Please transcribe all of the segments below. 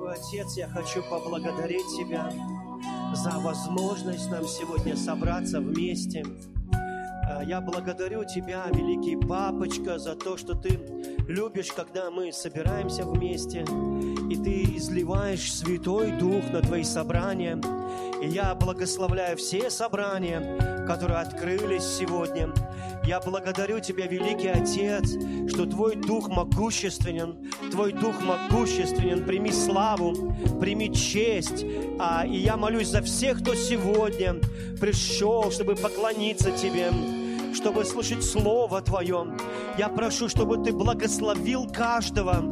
дорогой Отец, я хочу поблагодарить Тебя за возможность нам сегодня собраться вместе. А, я благодарю Тебя, великий Папочка, за то, что Ты любишь, когда мы собираемся вместе, и Ты изливаешь Святой Дух на Твои собрания. И я благословляю все собрания, которые открылись сегодня. Я благодарю Тебя, Великий Отец, что Твой Дух могущественен, Твой Дух могущественен. Прими славу, прими честь. А, и я молюсь за всех, кто сегодня пришел, чтобы поклониться Тебе, чтобы слышать Слово Твое. Я прошу, чтобы Ты благословил каждого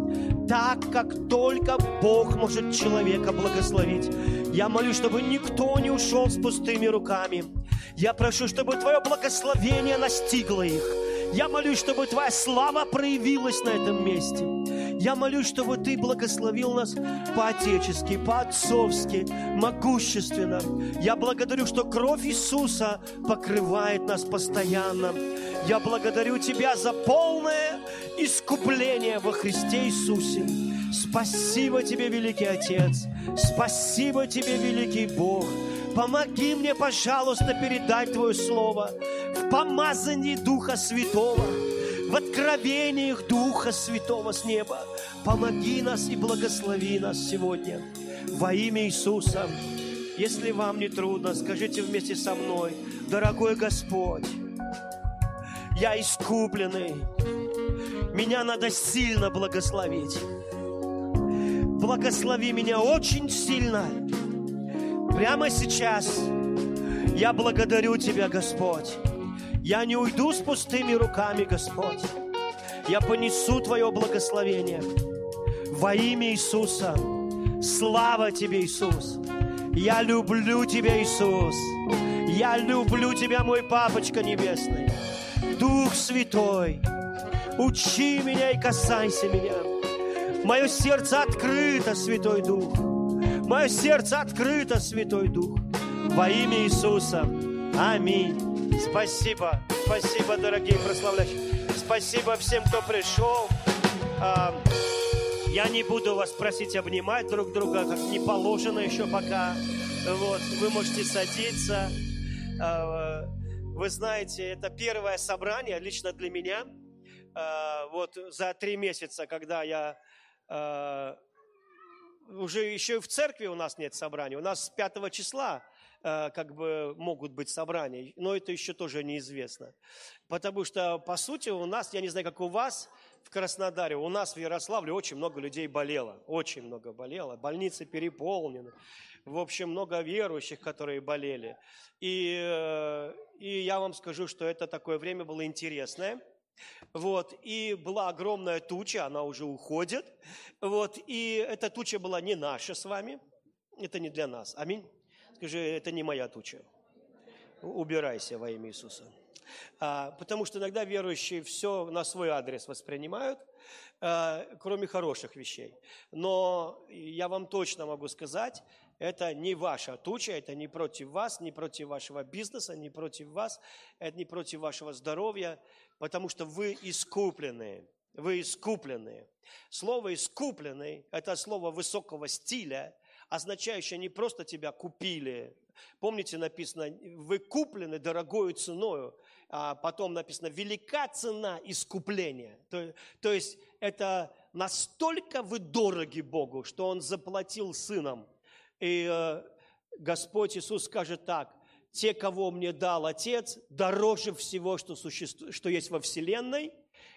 так, как только Бог может человека благословить. Я молюсь, чтобы никто не ушел с пустыми руками. Я прошу, чтобы Твое благословение настигло их. Я молюсь, чтобы Твоя слава проявилась на этом месте. Я молюсь, чтобы Ты благословил нас по-отечески, по-отцовски, могущественно. Я благодарю, что кровь Иисуса покрывает нас постоянно. Я благодарю Тебя за полное искупление во Христе Иисусе. Спасибо Тебе, Великий Отец. Спасибо Тебе, Великий Бог. Помоги мне, пожалуйста, передать Твое Слово в помазании Духа Святого, в откровениях Духа Святого с неба. Помоги нас и благослови нас сегодня во имя Иисуса. Если вам не трудно, скажите вместе со мной, дорогой Господь, я искупленный, меня надо сильно благословить. Благослови меня очень сильно. Прямо сейчас я благодарю Тебя, Господь. Я не уйду с пустыми руками, Господь. Я понесу Твое благословение во имя Иисуса. Слава Тебе, Иисус. Я люблю Тебя, Иисус. Я люблю Тебя, мой Папочка Небесный. Дух Святой, учи меня и касайся меня. Мое сердце открыто, Святой Дух. Мое сердце открыто, Святой Дух. Во имя Иисуса. Аминь. Спасибо. Спасибо, дорогие прославляющие. Спасибо всем, кто пришел. А, я не буду вас просить обнимать друг друга, как не положено еще пока. Вот, вы можете садиться. А, вы знаете, это первое собрание лично для меня. А, вот за три месяца, когда я уже еще и в церкви у нас нет собраний. У нас с 5 числа как бы могут быть собрания, но это еще тоже неизвестно. Потому что, по сути, у нас, я не знаю, как у вас, в Краснодаре, у нас в Ярославле очень много людей болело, очень много болело, больницы переполнены, в общем, много верующих, которые болели. И, э, и я вам скажу, что это такое время было интересное. Вот, и была огромная туча, она уже уходит. Вот, и эта туча была не наша с вами, это не для нас. Аминь. Скажи, это не моя туча. Убирайся во имя Иисуса. А, потому что иногда верующие все на свой адрес воспринимают, а, кроме хороших вещей. Но я вам точно могу сказать, это не ваша туча, это не против вас, не против вашего бизнеса, не против вас, это не против вашего здоровья, потому что вы искупленные. Вы искупленные. Слово «искупленный» – это слово высокого стиля, означающее не просто тебя купили. Помните, написано, вы куплены дорогою ценою, а потом написано, велика цена искупления. То, то есть это настолько вы дороги Богу, что Он заплатил сыном – и э, Господь Иисус скажет так, те, кого мне дал Отец, дороже всего, что, существует, что есть во Вселенной.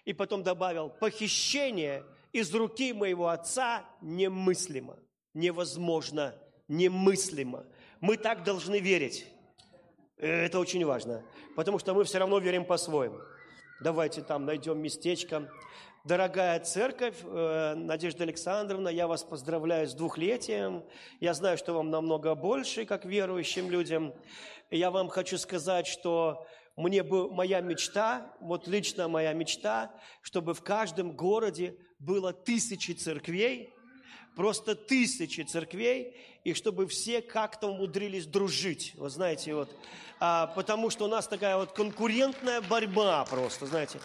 И потом добавил, похищение из руки моего Отца немыслимо, невозможно, немыслимо. Мы так должны верить. Это очень важно, потому что мы все равно верим по-своему. Давайте там найдем местечко. Дорогая церковь, э, Надежда Александровна, я вас поздравляю с двухлетием. Я знаю, что вам намного больше, как верующим людям. я вам хочу сказать, что мне бы моя мечта, вот лично моя мечта, чтобы в каждом городе было тысячи церквей, просто тысячи церквей, и чтобы все как-то умудрились дружить. Вы знаете, вот, а, потому что у нас такая вот конкурентная борьба просто, знаете.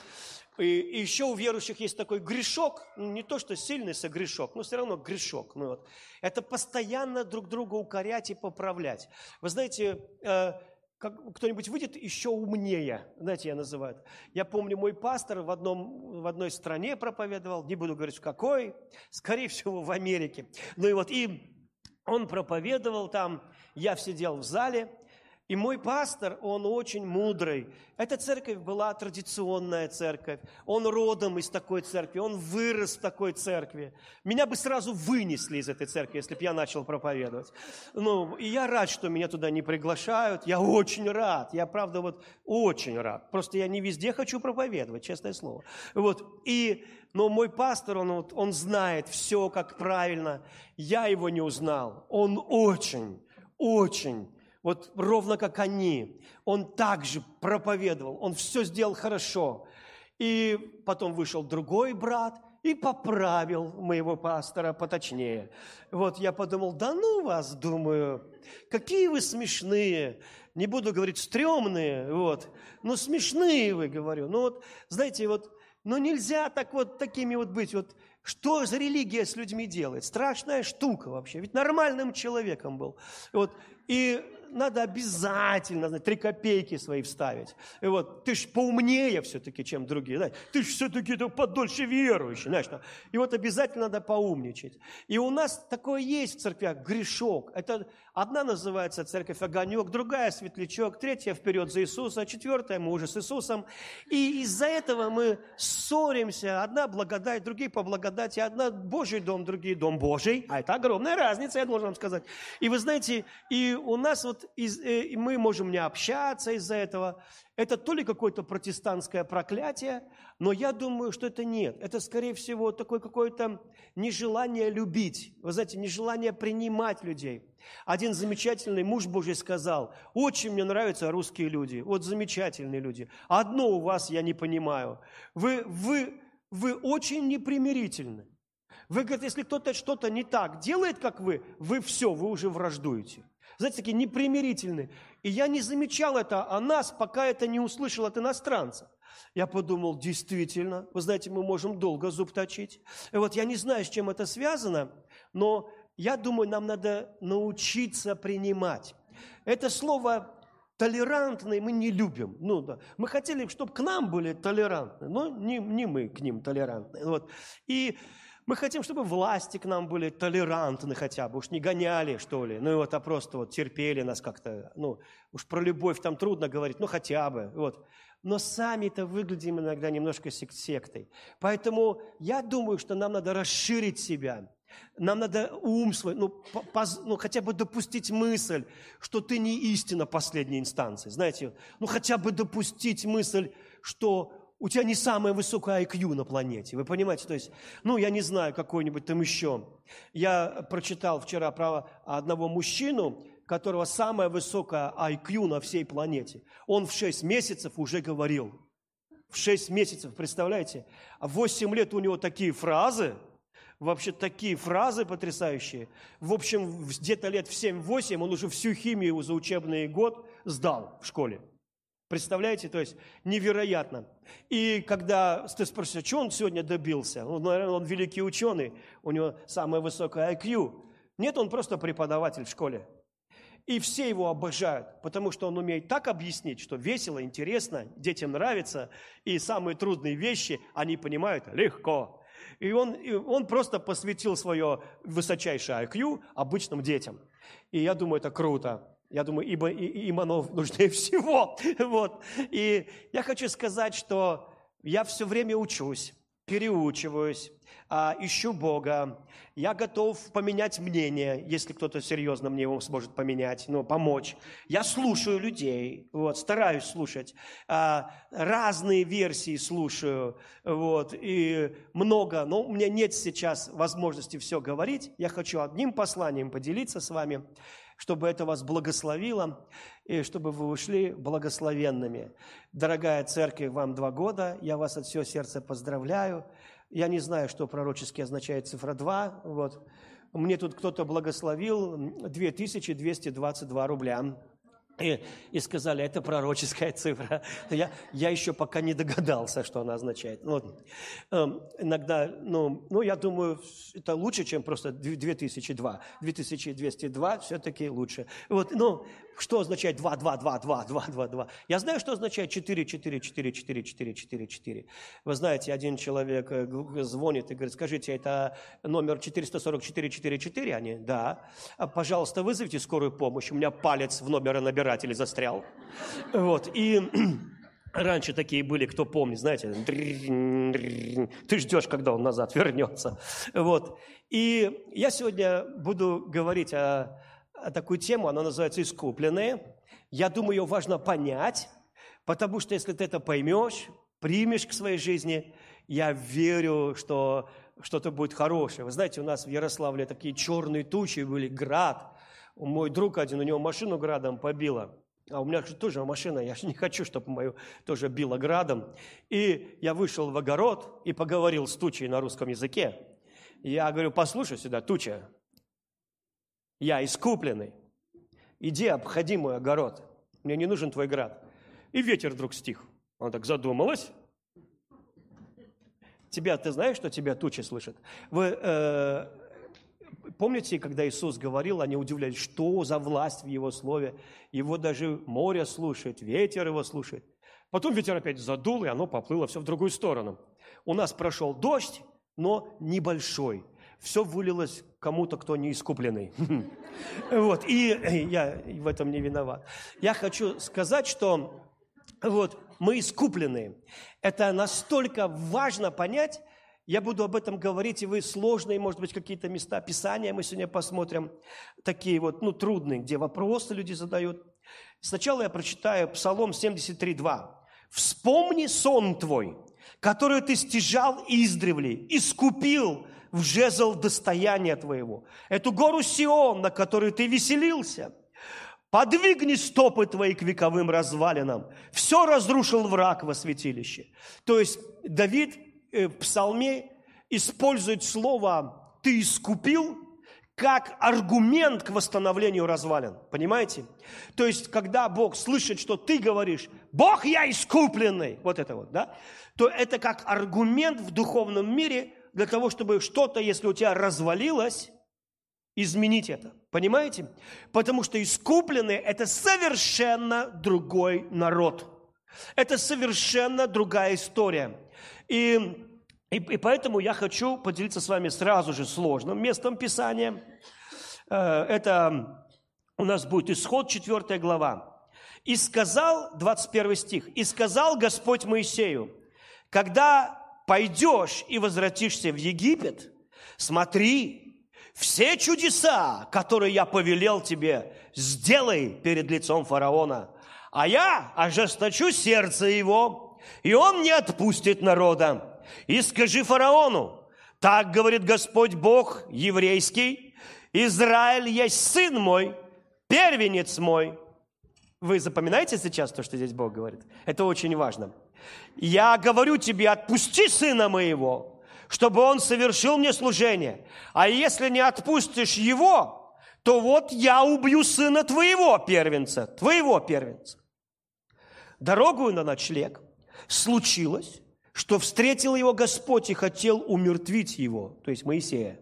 И, и еще у верующих есть такой грешок, ну, не то что сильный согрешок, но все равно грешок. Ну, вот. Это постоянно друг друга укорять и поправлять. Вы знаете, э, как, кто-нибудь выйдет еще умнее, знаете, я называю это. Я помню, мой пастор в, одном, в одной стране проповедовал, не буду говорить в какой, скорее всего, в Америке. Ну и вот, и он проповедовал там, я сидел в зале, и мой пастор, он очень мудрый. Эта церковь была традиционная церковь. Он родом из такой церкви, он вырос в такой церкви. Меня бы сразу вынесли из этой церкви, если бы я начал проповедовать. Ну, и я рад, что меня туда не приглашают. Я очень рад. Я, правда, вот очень рад. Просто я не везде хочу проповедовать, честное слово. Вот. И, но мой пастор, он, вот, он знает все, как правильно. Я его не узнал. Он очень, очень вот ровно как они. Он также проповедовал, он все сделал хорошо. И потом вышел другой брат и поправил моего пастора поточнее. Вот я подумал, да ну вас, думаю, какие вы смешные. Не буду говорить стрёмные, вот, но смешные вы, говорю. Ну вот, знаете, вот, ну нельзя так вот такими вот быть. Вот что за религия с людьми делает? Страшная штука вообще. Ведь нормальным человеком был. Вот. И надо обязательно знаете, три копейки свои вставить. И вот, ты ж поумнее все-таки, чем другие. Знаете, ты ж все-таки подольше верующий. Знаешь, и вот обязательно надо поумничать. И у нас такое есть в церквях, грешок. Это одна называется церковь огонек, другая светлячок, третья вперед за Иисуса, четвертая мы уже с Иисусом. И из-за этого мы ссоримся. Одна благодать, другие по благодати. Одна Божий дом, другие дом Божий. А это огромная разница, я должен вам сказать. И вы знаете, и у нас вот вот из, э, мы можем не общаться из-за этого. Это то ли какое-то протестантское проклятие, но я думаю, что это нет. Это, скорее всего, такое какое-то нежелание любить. Вы знаете, нежелание принимать людей. Один замечательный муж Божий сказал, очень мне нравятся русские люди, вот замечательные люди. Одно у вас я не понимаю. Вы, вы, вы очень непримирительны. Вы говорите, если кто-то что-то не так делает, как вы, вы все, вы уже враждуете знаете, такие непримирительные. И я не замечал это о нас, пока это не услышал от иностранцев. Я подумал, действительно, вы знаете, мы можем долго зуб точить. И вот я не знаю, с чем это связано, но я думаю, нам надо научиться принимать. Это слово толерантный мы не любим. Ну, да. Мы хотели, чтобы к нам были толерантны, но не, не мы к ним толерантны. Вот. И мы хотим, чтобы власти к нам были толерантны хотя бы, уж не гоняли, что ли, ну и вот, а просто вот терпели нас как-то, ну, уж про любовь там трудно говорить, ну хотя бы, вот. Но сами-то выглядим иногда немножко сектой. Поэтому я думаю, что нам надо расширить себя, нам надо ум свой, ну, поз, ну, хотя бы допустить мысль, что ты не истина последней инстанции. Знаете, ну, хотя бы допустить мысль, что у тебя не самое высокое IQ на планете. Вы понимаете? То есть, ну, я не знаю, какой-нибудь там еще. Я прочитал вчера про одного мужчину, которого самое высокое IQ на всей планете. Он в 6 месяцев уже говорил. В 6 месяцев, представляете? А в 8 лет у него такие фразы, вообще такие фразы потрясающие. В общем, где-то лет в 7-8 он уже всю химию за учебный год сдал в школе. Представляете, то есть невероятно. И когда ты спросишь, а что он сегодня добился? Ну, наверное, он великий ученый, у него самое высокое IQ. Нет, он просто преподаватель в школе. И все его обожают, потому что он умеет так объяснить, что весело, интересно, детям нравится, и самые трудные вещи они понимают легко. И он, и он просто посвятил свое высочайшее IQ обычным детям. И я думаю, это круто. Я думаю, ибо им оно нужнее всего. Вот. И я хочу сказать, что я все время учусь, переучиваюсь, а, ищу Бога. Я готов поменять мнение, если кто-то серьезно мне его сможет поменять, ну, помочь. Я слушаю людей, вот, стараюсь слушать. А, разные версии слушаю, вот, и много. Но у меня нет сейчас возможности все говорить. Я хочу одним посланием поделиться с вами чтобы это вас благословило, и чтобы вы ушли благословенными. Дорогая церковь, вам два года, я вас от всего сердца поздравляю. Я не знаю, что пророчески означает цифра 2, вот. Мне тут кто-то благословил 2222 рубля. И, и сказали, это пророческая цифра. Я, я еще пока не догадался, что она означает. Вот. Эм, иногда, ну, ну, я думаю, это лучше, чем просто 2002. 2202 все-таки лучше. Вот, ну, что означает 2, 2, 2, 2, 2, 2, 2? Я знаю, что означает 4, 4, 4, 4, 4, 4, 4. Вы знаете, один человек э, звонит и говорит, скажите, это номер 444 44? Они, да. «А, пожалуйста, вызовите скорую помощь. У меня палец в номеронабирателе застрял. Вот. И Раньше такие были, кто помнит, знаете, ты ждешь, когда он назад вернется. Вот. И я сегодня буду говорить о такую тему, она называется «Искупленные». Я думаю, ее важно понять, потому что если ты это поймешь, примешь к своей жизни, я верю, что что-то будет хорошее. Вы знаете, у нас в Ярославле такие черные тучи были, град. Мой друг один, у него машину градом побило. А у меня же тоже машина, я же не хочу, чтобы мою тоже било градом. И я вышел в огород и поговорил с тучей на русском языке. Я говорю, послушай сюда, туча, я искупленный. Иди, обходи мой огород. Мне не нужен твой град. И ветер вдруг стих. Он так задумалась. Тебя, ты знаешь, что тебя тучи слышат? Вы э, помните, когда Иисус говорил, они удивлялись, что за власть в Его Слове? Его даже море слушает, ветер его слушает. Потом ветер опять задул, и оно поплыло все в другую сторону. У нас прошел дождь, но небольшой – все вылилось кому-то, кто не искупленный. Вот, и я в этом не виноват. Я хочу сказать, что вот мы искупленные. Это настолько важно понять, я буду об этом говорить, и вы сложные, может быть, какие-то места Писания мы сегодня посмотрим, такие вот, ну, трудные, где вопросы люди задают. Сначала я прочитаю Псалом 73.2. «Вспомни сон твой, который ты стяжал издревле, искупил в жезл достояния твоего. Эту гору Сион, на которой ты веселился. Подвигни стопы твои к вековым развалинам. Все разрушил враг во святилище. То есть Давид э, в псалме использует слово «ты искупил», как аргумент к восстановлению развалин. Понимаете? То есть, когда Бог слышит, что ты говоришь, Бог, я искупленный, вот это вот, да, то это как аргумент в духовном мире для того, чтобы что-то, если у тебя развалилось, изменить это. Понимаете? Потому что искупленные – это совершенно другой народ. Это совершенно другая история. И, и, и поэтому я хочу поделиться с вами сразу же сложным местом Писания. Э, это у нас будет исход 4 глава. «И сказал, 21 стих, «И сказал Господь Моисею, когда пойдешь и возвратишься в Египет, смотри, все чудеса, которые я повелел тебе, сделай перед лицом фараона. А я ожесточу сердце его, и он не отпустит народа. И скажи фараону, так говорит Господь Бог еврейский, Израиль есть сын мой, первенец мой. Вы запоминаете сейчас то, что здесь Бог говорит? Это очень важно. Я говорю тебе, отпусти сына моего, чтобы он совершил мне служение. А если не отпустишь его, то вот я убью сына твоего первенца, твоего первенца. Дорогу на ночлег случилось, что встретил его Господь и хотел умертвить его, то есть Моисея.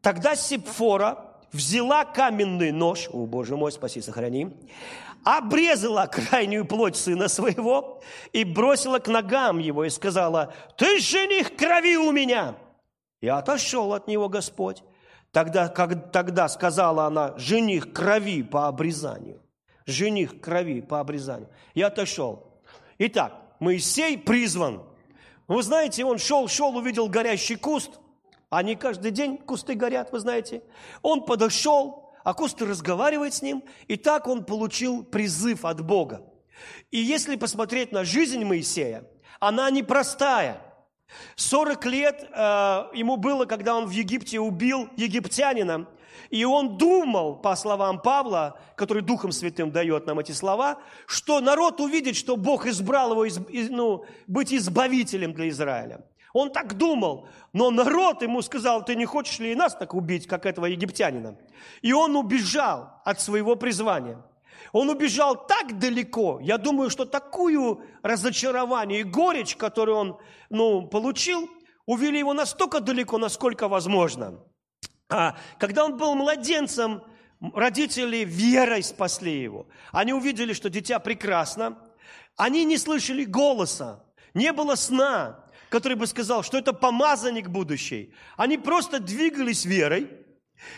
Тогда Сепфора взяла каменный нож, о, Боже мой, спаси, сохрани, обрезала крайнюю плоть сына своего и бросила к ногам его и сказала, «Ты жених крови у меня!» И отошел от него Господь. Тогда, как, тогда сказала она, жених крови по обрезанию. Жених крови по обрезанию. И отошел. Итак, Моисей призван. Вы знаете, он шел, шел, увидел горящий куст. Не каждый день кусты горят, вы знаете. Он подошел, а Коста разговаривает с ним, и так он получил призыв от Бога. И если посмотреть на жизнь Моисея, она непростая. 40 лет э, ему было, когда он в Египте убил египтянина, и он думал, по словам Павла, который Духом Святым дает нам эти слова, что народ увидит, что Бог избрал его из, ну, быть избавителем для Израиля. Он так думал, но народ ему сказал, ты не хочешь ли и нас так убить, как этого египтянина? И он убежал от своего призвания. Он убежал так далеко. Я думаю, что такую разочарование и горечь, которую он ну, получил, увели его настолько далеко, насколько возможно. А когда он был младенцем, родители верой спасли его. Они увидели, что дитя прекрасно. Они не слышали голоса, не было сна, который бы сказал, что это помазанник будущий. Они просто двигались верой,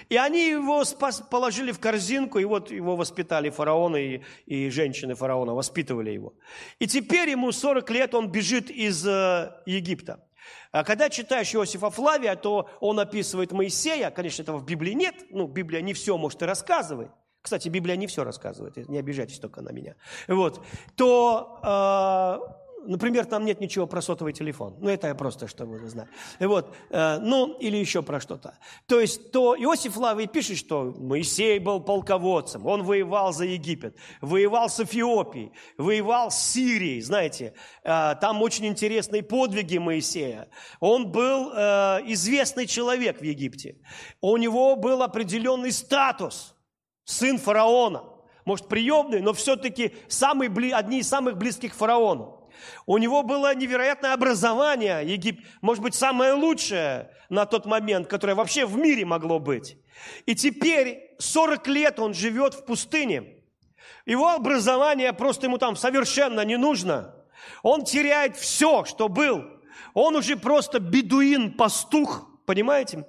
и они его спас, положили в корзинку, и вот его воспитали фараоны, и, и женщины фараона воспитывали его. И теперь ему 40 лет, он бежит из э, Египта. А когда читаешь Иосифа Флавия, то он описывает Моисея, конечно, этого в Библии нет, ну, Библия не все может и рассказывает, кстати, Библия не все рассказывает, не обижайтесь только на меня, вот, то э, Например, там нет ничего про сотовый телефон. Ну, это я просто, чтобы вы знали. Вот. Э, ну, или еще про что-то. То есть, то Иосиф Лавий пишет, что Моисей был полководцем, он воевал за Египет, воевал с Эфиопией, воевал с Сирией, знаете. Э, там очень интересные подвиги Моисея. Он был э, известный человек в Египте. У него был определенный статус. Сын фараона. Может, приемный, но все-таки самый, одни из самых близких фараону. У него было невероятное образование, Егип... может быть, самое лучшее на тот момент, которое вообще в мире могло быть. И теперь 40 лет он живет в пустыне. Его образование просто ему там совершенно не нужно. Он теряет все, что был. Он уже просто бедуин-пастух, понимаете?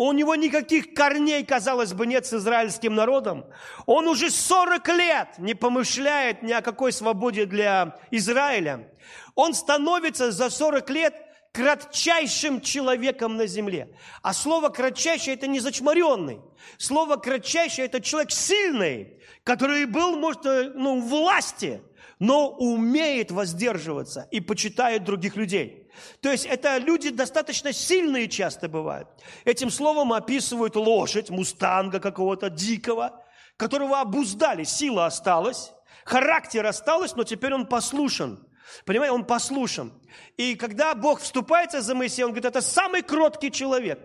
У него никаких корней, казалось бы, нет с израильским народом. Он уже 40 лет не помышляет ни о какой свободе для Израиля. Он становится за 40 лет кратчайшим человеком на земле. А слово «кратчайший» – это не зачмаренный. Слово «кратчайший» – это человек сильный, который был, может, э, ну, власти, но умеет воздерживаться и почитает других людей. То есть это люди достаточно сильные часто бывают. Этим словом описывают лошадь, мустанга какого-то дикого, которого обуздали, сила осталась, характер осталось, но теперь он послушен. Понимаете, он послушен. И когда Бог вступается за Моисея, он говорит, это самый кроткий человек.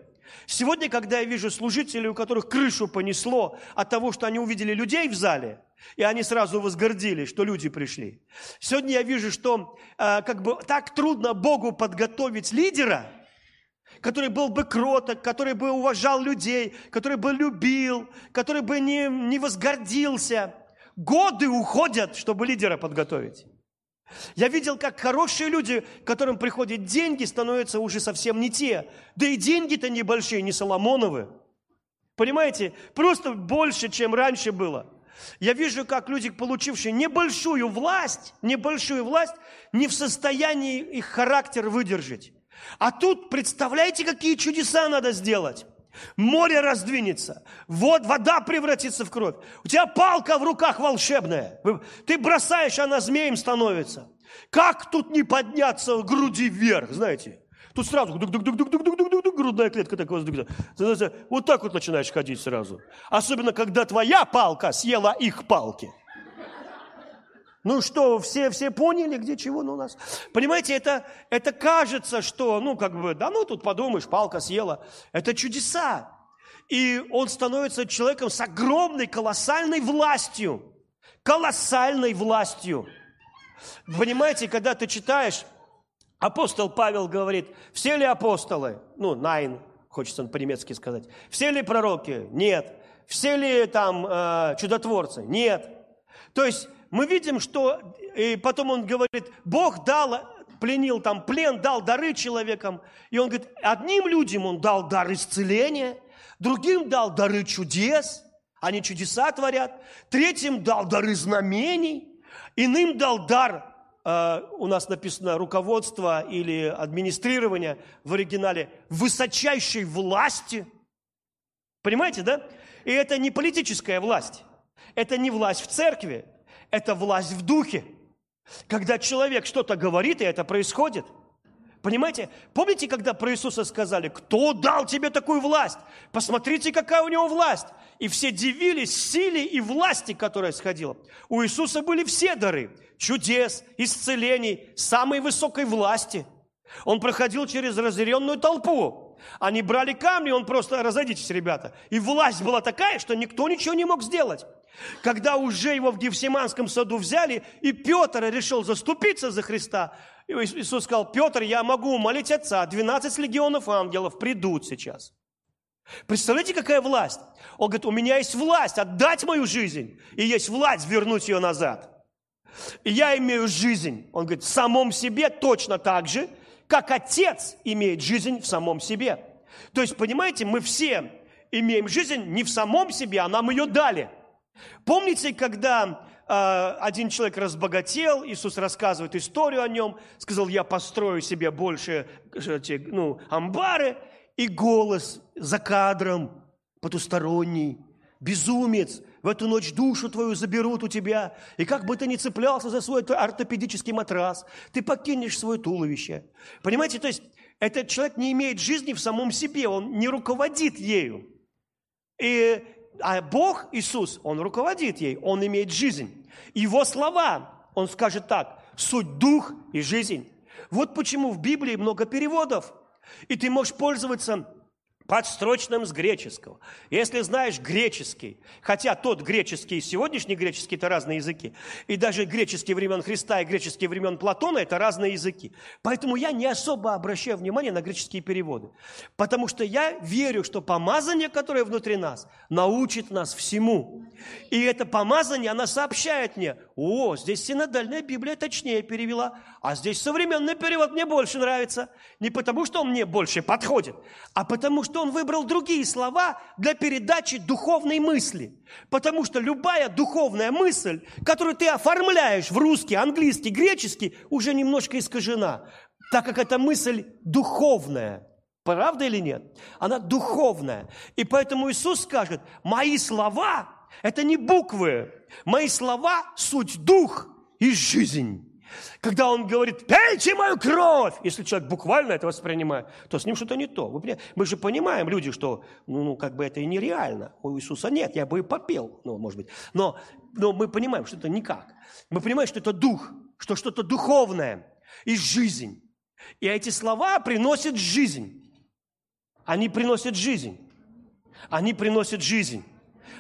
Сегодня, когда я вижу служителей, у которых крышу понесло от того, что они увидели людей в зале – и они сразу возгордились, что люди пришли. Сегодня я вижу, что э, как бы так трудно Богу подготовить лидера, который был бы кроток, который бы уважал людей, который бы любил, который бы не, не возгордился. Годы уходят, чтобы лидера подготовить. Я видел, как хорошие люди, которым приходят деньги, становятся уже совсем не те. Да и деньги-то небольшие, не Соломоновы. Понимаете? Просто больше, чем раньше было. Я вижу, как люди, получившие небольшую власть, небольшую власть, не в состоянии их характер выдержать. А тут, представляете, какие чудеса надо сделать? Море раздвинется, вот, вода превратится в кровь. У тебя палка в руках волшебная. Ты бросаешь, она змеем становится. Как тут не подняться груди вверх, знаете? Тут сразу грудная клетка такая. Вот так вот начинаешь ходить сразу. Особенно, когда твоя палка съела их палки. Ну что, все, все поняли, где чего ну, у нас? Понимаете, это, это кажется, что, ну, как бы, да ну, тут подумаешь, палка съела. Это чудеса. И он становится человеком с огромной, колоссальной властью. Колоссальной властью. Понимаете, когда ты читаешь Апостол Павел говорит, все ли апостолы, ну, найн, хочется по-немецки сказать, все ли пророки? Нет. Все ли там э, чудотворцы? Нет. То есть мы видим, что, и потом он говорит, Бог дал, пленил там плен, дал дары человекам, и он говорит, одним людям он дал дар исцеления, другим дал дары чудес, они чудеса творят, третьим дал дары знамений, иным дал дар у нас написано руководство или администрирование в оригинале высочайшей власти. Понимаете, да? И это не политическая власть. Это не власть в церкви. Это власть в духе. Когда человек что-то говорит, и это происходит – Понимаете? Помните, когда про Иисуса сказали, кто дал тебе такую власть? Посмотрите, какая у него власть. И все дивились силе и власти, которая сходила. У Иисуса были все дары. Чудес, исцелений, самой высокой власти. Он проходил через разъяренную толпу. Они брали камни, он просто, разойдитесь, ребята. И власть была такая, что никто ничего не мог сделать. Когда уже его в Гефсиманском саду взяли, и Петр решил заступиться за Христа, Иисус сказал, Петр, я могу умолить Отца, 12 легионов ангелов придут сейчас. Представляете, какая власть? Он говорит, у меня есть власть отдать мою жизнь, и есть власть вернуть ее назад. И я имею жизнь. Он говорит, в самом себе точно так же, как Отец имеет жизнь в самом себе. То есть, понимаете, мы все имеем жизнь не в самом себе, а нам ее дали. Помните, когда один человек разбогател, Иисус рассказывает историю о нем, сказал, я построю себе больше ну, амбары, и голос за кадром потусторонний, безумец, в эту ночь душу твою заберут у тебя, и как бы ты ни цеплялся за свой ортопедический матрас, ты покинешь свое туловище. Понимаете, то есть этот человек не имеет жизни в самом себе, он не руководит ею. И, а Бог, Иисус, Он руководит ей, Он имеет жизнь. Его слова, Он скажет так, суть дух и жизнь. Вот почему в Библии много переводов. И ты можешь пользоваться подстрочным с греческого. Если знаешь греческий, хотя тот греческий и сегодняшний греческий – это разные языки, и даже греческий времен Христа и греческий времен Платона – это разные языки. Поэтому я не особо обращаю внимание на греческие переводы, потому что я верю, что помазание, которое внутри нас, научит нас всему. И это помазание, она сообщает мне, о, здесь синодальная Библия точнее перевела, а здесь современный перевод мне больше нравится. Не потому, что он мне больше подходит, а потому, что он выбрал другие слова для передачи духовной мысли. Потому что любая духовная мысль, которую ты оформляешь в русский, английский, греческий, уже немножко искажена, так как эта мысль духовная. Правда или нет? Она духовная. И поэтому Иисус скажет, мои слова – это не буквы, мои слова – суть дух и жизнь. Когда он говорит, пейте мою кровь, если человек буквально это воспринимает, то с ним что-то не то. Мы же понимаем, люди, что ну, ну, как бы это и нереально. У Иисуса нет, я бы и попел, ну, может быть. Но, но мы понимаем, что это никак. Мы понимаем, что это дух, что что-то духовное и жизнь. И эти слова приносят жизнь. Они приносят жизнь. Они приносят жизнь.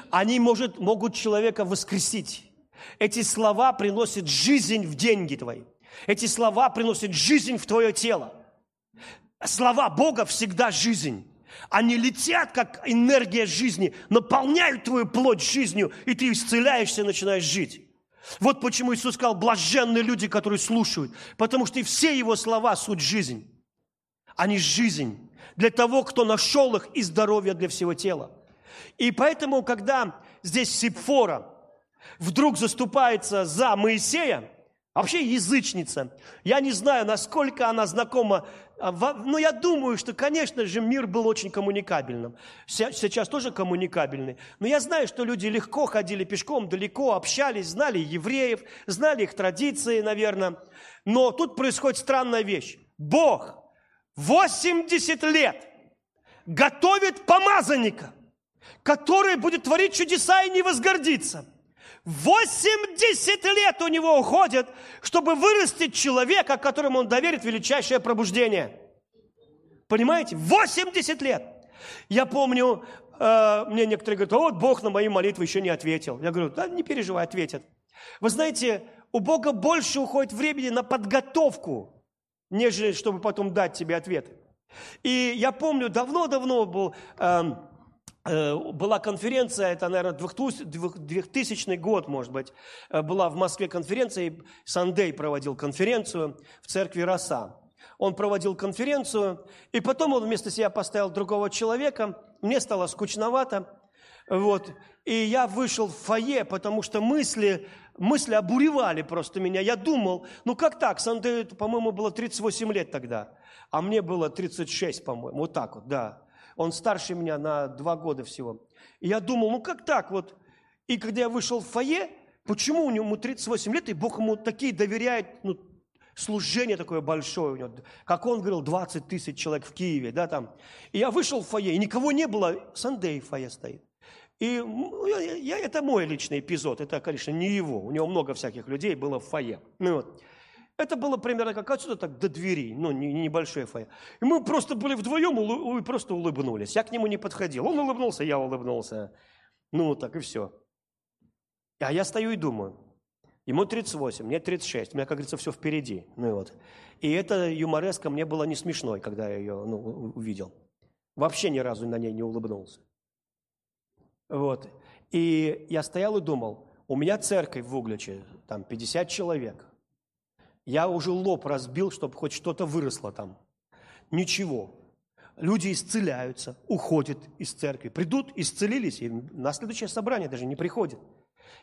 Они может, могут человека воскресить. Эти слова приносят жизнь в деньги твои. Эти слова приносят жизнь в твое тело. Слова Бога всегда жизнь. Они летят, как энергия жизни, наполняют твою плоть жизнью, и ты исцеляешься и начинаешь жить. Вот почему Иисус сказал, блаженные люди, которые слушают, потому что и все Его слова – суть жизнь. Они жизнь для того, кто нашел их, и здоровье для всего тела. И поэтому, когда здесь Сипфора вдруг заступается за Моисея, вообще язычница, я не знаю, насколько она знакома, а, но я думаю, что, конечно же, мир был очень коммуникабельным. Сейчас тоже коммуникабельный. Но я знаю, что люди легко ходили пешком, далеко общались, знали евреев, знали их традиции, наверное. Но тут происходит странная вещь. Бог 80 лет готовит помазанника, который будет творить чудеса и не возгордиться. 80 лет у него уходит, чтобы вырастить человека, которому он доверит величайшее пробуждение. Понимаете? 80 лет. Я помню, э, мне некоторые говорят, вот Бог на мои молитвы еще не ответил. Я говорю, да не переживай, ответит. Вы знаете, у Бога больше уходит времени на подготовку нежели чтобы потом дать тебе ответ. И я помню, давно-давно был, э, была конференция, это, наверное, 2000 год, может быть, э, была в Москве конференция, и Сандей проводил конференцию в церкви Роса. Он проводил конференцию, и потом он вместо себя поставил другого человека. Мне стало скучновато. Вот. И я вышел в фойе, потому что мысли мысли обуревали просто меня. Я думал, ну как так? Сандею, по-моему, было 38 лет тогда, а мне было 36, по-моему. Вот так вот, да. Он старше меня на два года всего. И я думал, ну как так вот? И когда я вышел в фойе, почему у него 38 лет, и Бог ему такие доверяет, ну, служение такое большое у него. Как он говорил, 20 тысяч человек в Киеве, да, там. И я вышел в фойе, и никого не было, Сандей в фойе стоит. И я, это мой личный эпизод, это, конечно, не его. У него много всяких людей было в фойе. Ну, вот. Это было примерно как отсюда так до двери, ну, не- небольшое фойе. И мы просто были вдвоем и просто улыбнулись. Я к нему не подходил. Он улыбнулся, я улыбнулся. Ну, так и все. А я стою и думаю, ему 38, мне 36, у меня, как говорится, все впереди. Ну и вот. И эта юмореска мне была не смешной, когда я ее ну, увидел. Вообще ни разу на ней не улыбнулся. Вот. И я стоял и думал, у меня церковь в Угличе, там 50 человек. Я уже лоб разбил, чтобы хоть что-то выросло там. Ничего. Люди исцеляются, уходят из церкви. Придут, исцелились, и на следующее собрание даже не приходят.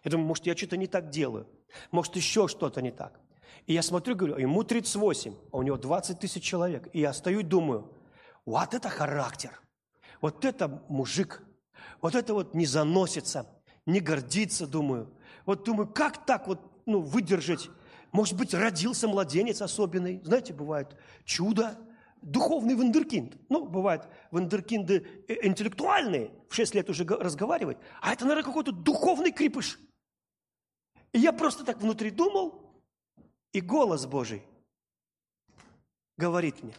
Я думаю, может, я что-то не так делаю. Может, еще что-то не так. И я смотрю, говорю, ему 38, а у него 20 тысяч человек. И я стою и думаю, вот это характер. Вот это мужик. Вот это вот не заносится, не гордится, думаю. Вот думаю, как так вот ну, выдержать? Может быть, родился младенец особенный. Знаете, бывает чудо, духовный вундеркинд. Ну, бывают вундеркинды э, интеллектуальные, в 6 лет уже разговаривать. А это, наверное, какой-то духовный крепыш. И я просто так внутри думал, и голос Божий говорит мне,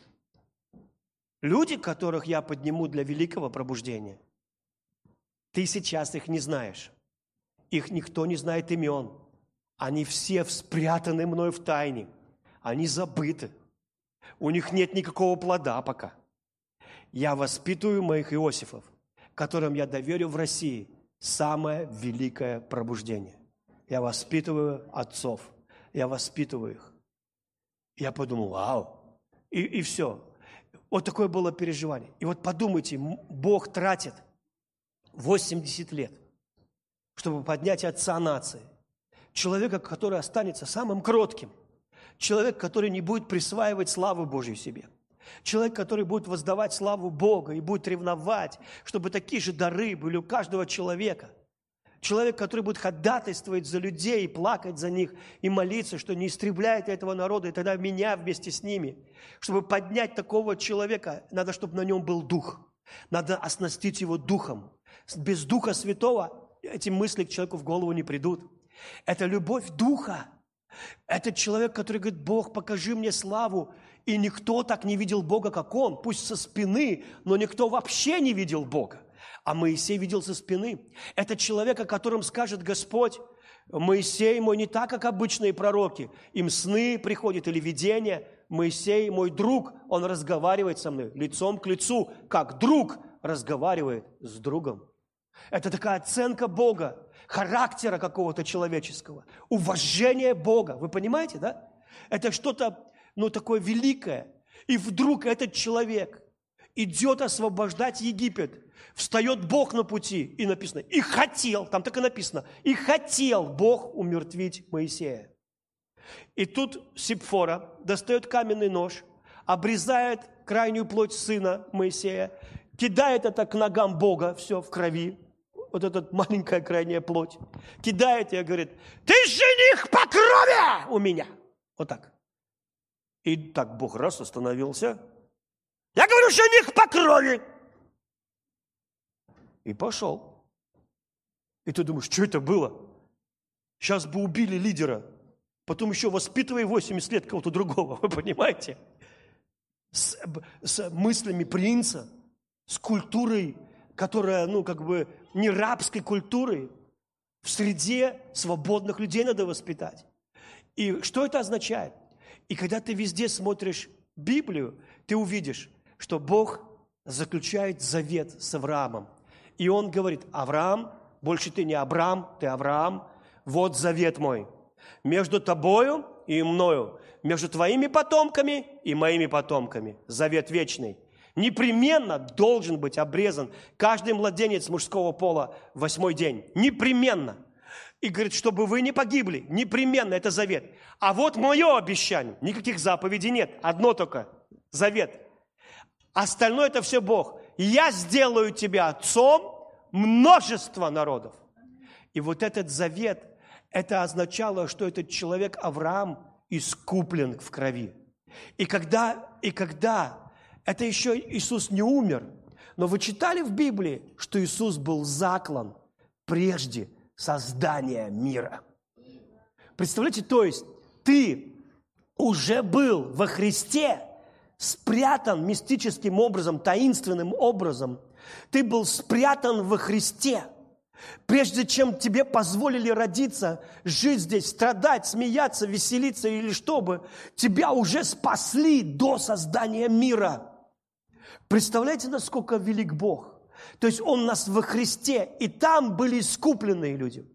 люди, которых я подниму для великого пробуждения, ты сейчас их не знаешь. Их никто не знает имен. Они все спрятаны мной в тайне. Они забыты. У них нет никакого плода пока. Я воспитываю моих Иосифов, которым я доверю в России самое великое пробуждение. Я воспитываю отцов. Я воспитываю их. Я подумал, вау. И, и все. Вот такое было переживание. И вот подумайте, Бог тратит 80 лет, чтобы поднять отца нации. Человека, который останется самым кротким. Человек, который не будет присваивать славу Божью себе. Человек, который будет воздавать славу Бога и будет ревновать, чтобы такие же дары были у каждого человека. Человек, который будет ходатайствовать за людей, плакать за них, и молиться, что не истребляет этого народа, и тогда меня вместе с ними. Чтобы поднять такого человека, надо, чтобы на нем был дух. Надо оснастить его духом. Без Духа Святого эти мысли к человеку в голову не придут. Это любовь Духа. Это человек, который говорит, Бог, покажи мне славу. И никто так не видел Бога, как он, пусть со спины, но никто вообще не видел Бога. А Моисей видел со спины. Это человек, о котором скажет Господь, Моисей мой не так, как обычные пророки. Им сны приходят или видения. Моисей мой друг, он разговаривает со мной лицом к лицу, как друг разговаривает с другом. Это такая оценка Бога, характера какого-то человеческого, уважение Бога. Вы понимаете, да? Это что-то, ну, такое великое. И вдруг этот человек идет освобождать Египет. Встает Бог на пути, и написано, и хотел, там так и написано, и хотел Бог умертвить Моисея. И тут Сипфора достает каменный нож, обрезает крайнюю плоть сына Моисея, кидает это к ногам Бога, все в крови, вот эта маленькая крайняя плоть, кидает и говорит, ты жених по крови у меня. Вот так. И так Бог раз остановился. Я говорю, жених по крови. И пошел. И ты думаешь, что это было? Сейчас бы убили лидера, потом еще воспитывай 80 лет кого-то другого, вы понимаете? С, с мыслями принца, с культурой, которая, ну, как бы не рабской культурой. В среде свободных людей надо воспитать. И что это означает? И когда ты везде смотришь Библию, ты увидишь, что Бог заключает завет с Авраамом. И он говорит, Авраам, больше ты не Абрам, ты Авраам, вот завет мой. Между тобою и мною, между твоими потомками и моими потомками. Завет вечный. Непременно должен быть обрезан каждый младенец мужского пола в восьмой день. Непременно. И говорит, чтобы вы не погибли. Непременно, это завет. А вот мое обещание. Никаких заповедей нет. Одно только. Завет. Остальное это все Бог. Я сделаю тебя отцом множества народов. И вот этот завет, это означало, что этот человек Авраам искуплен в крови. И когда, и когда, это еще Иисус не умер, но вы читали в Библии, что Иисус был заклан прежде создания мира. Представляете, то есть ты уже был во Христе, спрятан мистическим образом, таинственным образом. Ты был спрятан во Христе. Прежде чем тебе позволили родиться, жить здесь, страдать, смеяться, веселиться или что бы, тебя уже спасли до создания мира. Представляете, насколько велик Бог? То есть Он нас во Христе, и там были искупленные люди.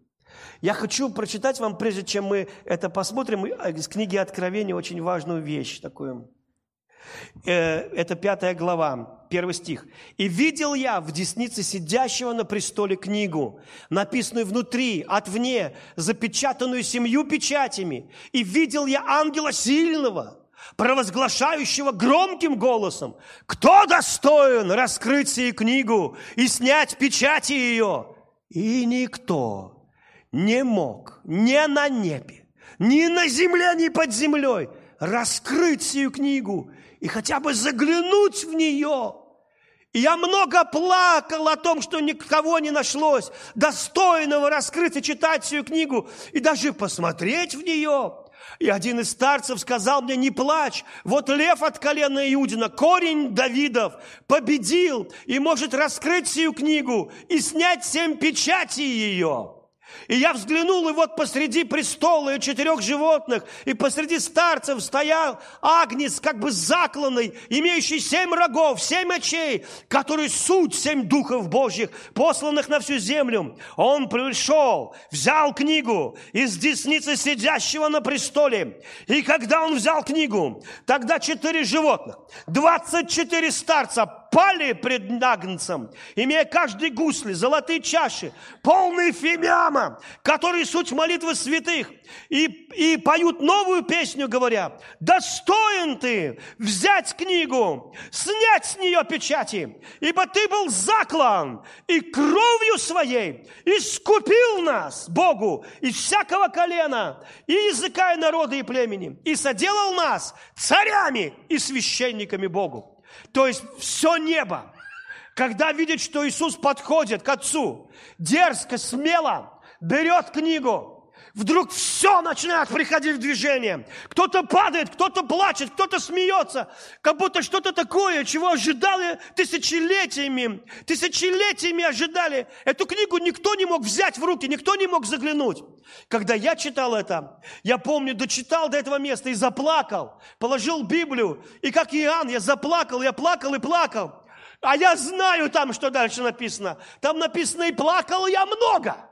Я хочу прочитать вам, прежде чем мы это посмотрим, из книги Откровения очень важную вещь такую. Э, это пятая глава, первый стих. «И видел я в деснице сидящего на престоле книгу, написанную внутри, отвне, запечатанную семью печатями. И видел я ангела сильного, провозглашающего громким голосом, кто достоин раскрыть сию книгу и снять печати ее? И никто не мог ни на небе, ни на земле, ни под землей раскрыть сию книгу и хотя бы заглянуть в нее. И я много плакал о том, что никого не нашлось достойного раскрыть и читать всю книгу, и даже посмотреть в нее. И один из старцев сказал мне, не плачь, вот лев от колена Иудина, корень Давидов, победил и может раскрыть сию книгу и снять семь печатей ее. И я взглянул, и вот посреди престола и четырех животных, и посреди старцев стоял агнец, как бы закланный, имеющий семь рогов, семь очей, который суть семь духов Божьих, посланных на всю землю. Он пришел, взял книгу из десницы сидящего на престоле. И когда он взял книгу, тогда четыре животных, двадцать четыре старца пали пред Агнцем, имея каждый гусли, золотые чаши, полные фимиама, которые суть молитвы святых, и, и поют новую песню, говоря, достоин ты взять книгу, снять с нее печати, ибо ты был заклан и кровью своей искупил нас, Богу, из всякого колена, и языка, и народа, и племени, и соделал нас царями и священниками Богу. То есть все небо, когда видит, что Иисус подходит к Отцу, дерзко, смело берет книгу, вдруг все начинает приходить в движение. Кто-то падает, кто-то плачет, кто-то смеется, как будто что-то такое, чего ожидали тысячелетиями, тысячелетиями ожидали. Эту книгу никто не мог взять в руки, никто не мог заглянуть. Когда я читал это, я помню, дочитал до этого места и заплакал, положил Библию, и как Иоанн, я заплакал, я плакал и плакал. А я знаю там, что дальше написано. Там написано, и плакал я много.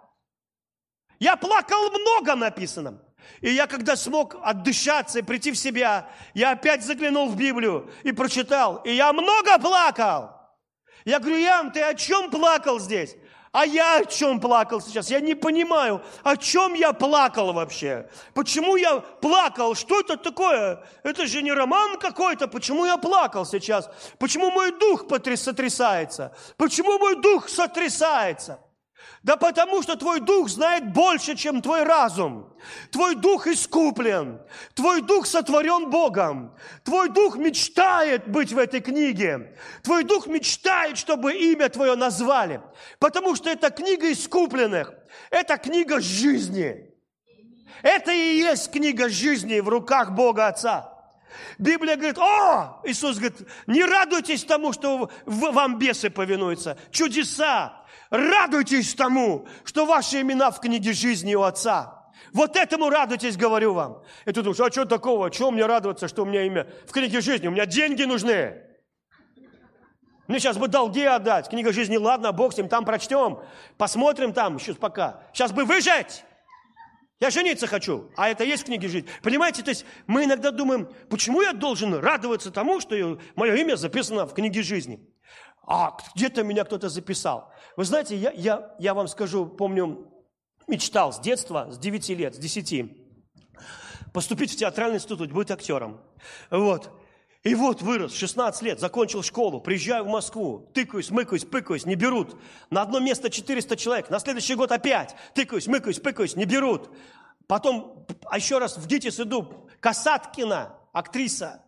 Я плакал много написано. И я, когда смог отдышаться и прийти в себя, я опять заглянул в Библию и прочитал. И я много плакал. Я говорю, Ян, ты о чем плакал здесь? А я о чем плакал сейчас? Я не понимаю, о чем я плакал вообще? Почему я плакал? Что это такое? Это же не роман какой-то. Почему я плакал сейчас? Почему мой дух сотрясается? Почему мой дух сотрясается? Да потому что твой дух знает больше, чем твой разум. Твой дух искуплен. Твой дух сотворен Богом. Твой дух мечтает быть в этой книге. Твой дух мечтает, чтобы имя твое назвали. Потому что это книга искупленных. Это книга жизни. Это и есть книга жизни в руках Бога Отца. Библия говорит, о, Иисус говорит, не радуйтесь тому, что вам бесы повинуются. Чудеса, Радуйтесь тому, что ваши имена в книге жизни у Отца. Вот этому радуйтесь, говорю вам. И ты думаешь, а что такого? Чего мне радоваться, что у меня имя в книге жизни? У меня деньги нужны. Мне сейчас бы долги отдать. Книга жизни, ладно, Бог с ним, там прочтем. Посмотрим там, еще пока. Сейчас бы выжить. Я жениться хочу, а это есть в книге жизни. Понимаете, то есть мы иногда думаем, почему я должен радоваться тому, что мое имя записано в книге жизни? А где-то меня кто-то записал. Вы знаете, я, я, я вам скажу, помню, мечтал с детства, с 9 лет, с 10, поступить в театральный институт, быть актером. Вот. И вот вырос, 16 лет, закончил школу, приезжаю в Москву, тыкаюсь, мыкаюсь, пыкаюсь, не берут. На одно место 400 человек, на следующий год опять тыкаюсь, мыкаюсь, пыкаюсь, не берут. Потом, а еще раз в ГИТИС иду, Касаткина, актриса,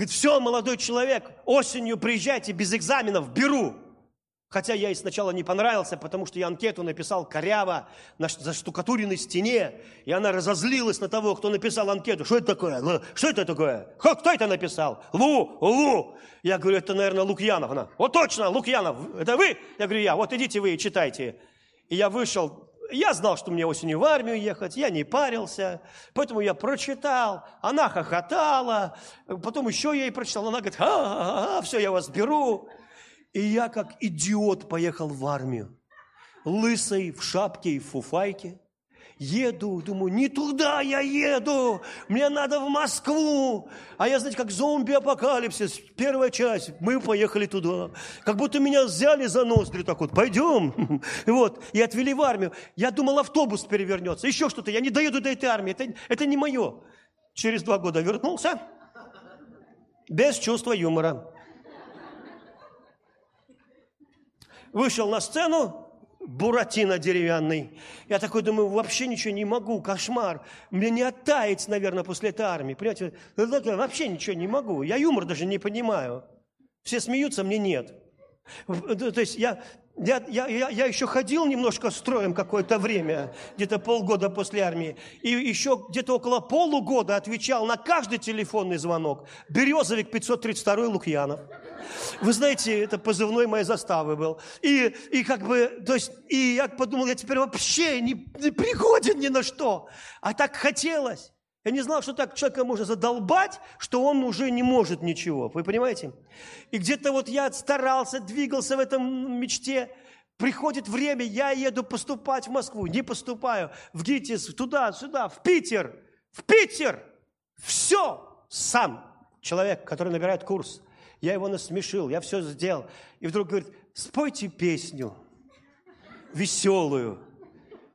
Говорит, все, молодой человек, осенью приезжайте без экзаменов, беру. Хотя я и сначала не понравился, потому что я анкету написал коряво на заштукатуренной стене, и она разозлилась на того, кто написал анкету. Что это такое? Что это такое? Кто это написал? Лу, Лу. Я говорю, это, наверное, Лукьянов. Она, вот точно, Лукьянов, это вы? Я говорю, я, вот идите вы и читайте. И я вышел, я знал, что мне осенью в армию ехать, я не парился, поэтому я прочитал, она хохотала, потом еще я ей прочитал, она говорит, а, -а, -а все, я вас беру. И я как идиот поехал в армию. Лысый, в шапке и в фуфайке. Еду, думаю, не туда я еду, мне надо в Москву. А я, знаете, как зомби-апокалипсис, первая часть, мы поехали туда. Как будто меня взяли за ноздри так вот, пойдем. Вот, и отвели в армию. Я думал, автобус перевернется, еще что-то, я не доеду до этой армии, это, это не мое. Через два года вернулся, без чувства юмора. вышел на сцену, Буратино деревянный. Я такой думаю, вообще ничего не могу, кошмар. Мне не оттаять, наверное, после этой армии. Понимаете, вообще ничего не могу. Я юмор даже не понимаю. Все смеются, мне нет. То есть я, я, я, я, я еще ходил немножко строем какое-то время, где-то полгода после армии, и еще где-то около полугода отвечал на каждый телефонный звонок. Березовик 532 Лукьянов. Вы знаете, это позывной моей заставы был. И, и как бы, то есть, и я подумал, я теперь вообще не, не пригоден ни на что. А так хотелось. Я не знал, что так человека можно задолбать, что он уже не может ничего. Вы понимаете? И где-то вот я старался, двигался в этом мечте. Приходит время, я еду поступать в Москву. Не поступаю. В ГИТИС, туда, сюда, в Питер. В Питер! Все! Сам человек, который набирает курс я его насмешил, я все сделал. И вдруг говорит, спойте песню веселую.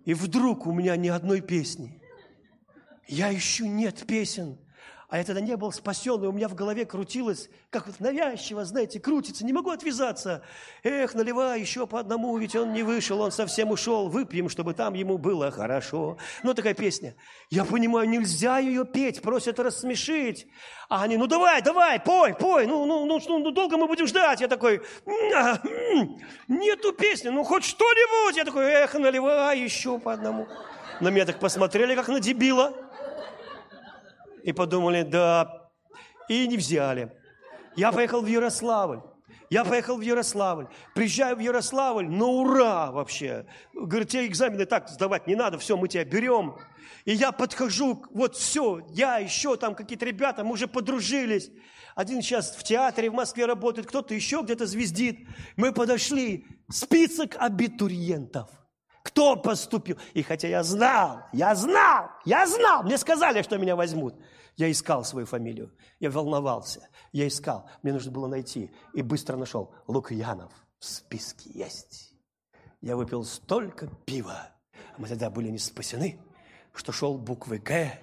И вдруг у меня ни одной песни. Я ищу, нет песен. А я тогда не был спасен, и у меня в голове крутилось, как вот навязчиво, знаете, крутится, не могу отвязаться. Эх, наливай еще по одному, ведь он не вышел, он совсем ушел, выпьем, чтобы там ему было хорошо. Ну, такая песня. Я понимаю, нельзя ее петь, просят рассмешить. А они, ну давай, давай, пой, пой, ну, ну, ну, ну, ну долго мы будем ждать. Я такой, нету песни, ну хоть что-нибудь. Я такой, эх, наливай еще по одному. На меня так посмотрели, как на дебила и подумали, да, и не взяли. Я поехал в Ярославль. Я поехал в Ярославль, приезжаю в Ярославль, ну ура вообще. Говорит, тебе экзамены так сдавать не надо, все, мы тебя берем. И я подхожу, вот все, я еще там какие-то ребята, мы уже подружились. Один сейчас в театре в Москве работает, кто-то еще где-то звездит. Мы подошли, список абитуриентов – кто поступил. И хотя я знал, я знал, я знал, мне сказали, что меня возьмут. Я искал свою фамилию, я волновался, я искал, мне нужно было найти. И быстро нашел, Лукьянов в списке есть. Я выпил столько пива, а мы тогда были не спасены, что шел буквы «Г»,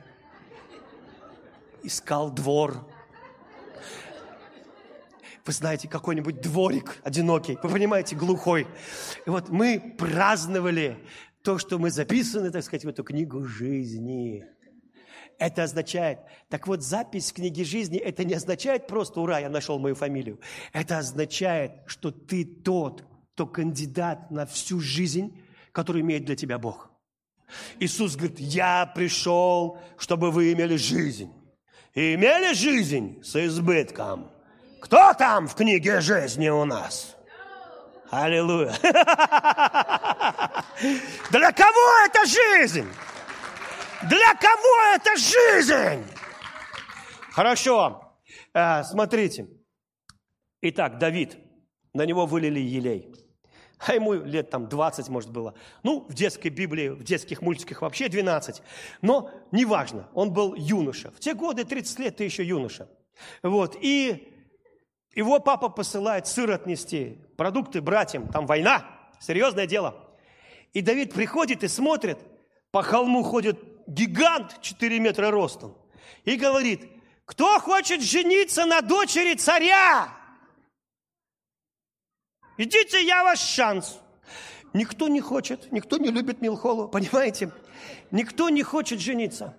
искал двор, вы знаете, какой-нибудь дворик одинокий, вы понимаете, глухой. И вот мы праздновали то, что мы записаны, так сказать, в эту книгу жизни. Это означает, так вот, запись книги жизни, это не означает просто, ура, я нашел мою фамилию. Это означает, что ты тот, кто кандидат на всю жизнь, который имеет для тебя Бог. Иисус говорит, я пришел, чтобы вы имели жизнь. И имели жизнь с избытком. Кто там в книге жизни у нас? Аллилуйя. Для кого это жизнь? Для кого это жизнь? Хорошо. Э, смотрите. Итак, Давид. На него вылили елей. А ему лет там 20, может, было. Ну, в детской Библии, в детских мультиках вообще 12. Но неважно, он был юноша. В те годы, 30 лет, ты еще юноша. Вот. И его папа посылает сыр отнести, продукты братьям, там война, серьезное дело. И Давид приходит и смотрит, по холму ходит гигант 4 метра ростом и говорит, кто хочет жениться на дочери царя? Идите, я ваш шанс. Никто не хочет, никто не любит Милхолу, понимаете? Никто не хочет жениться.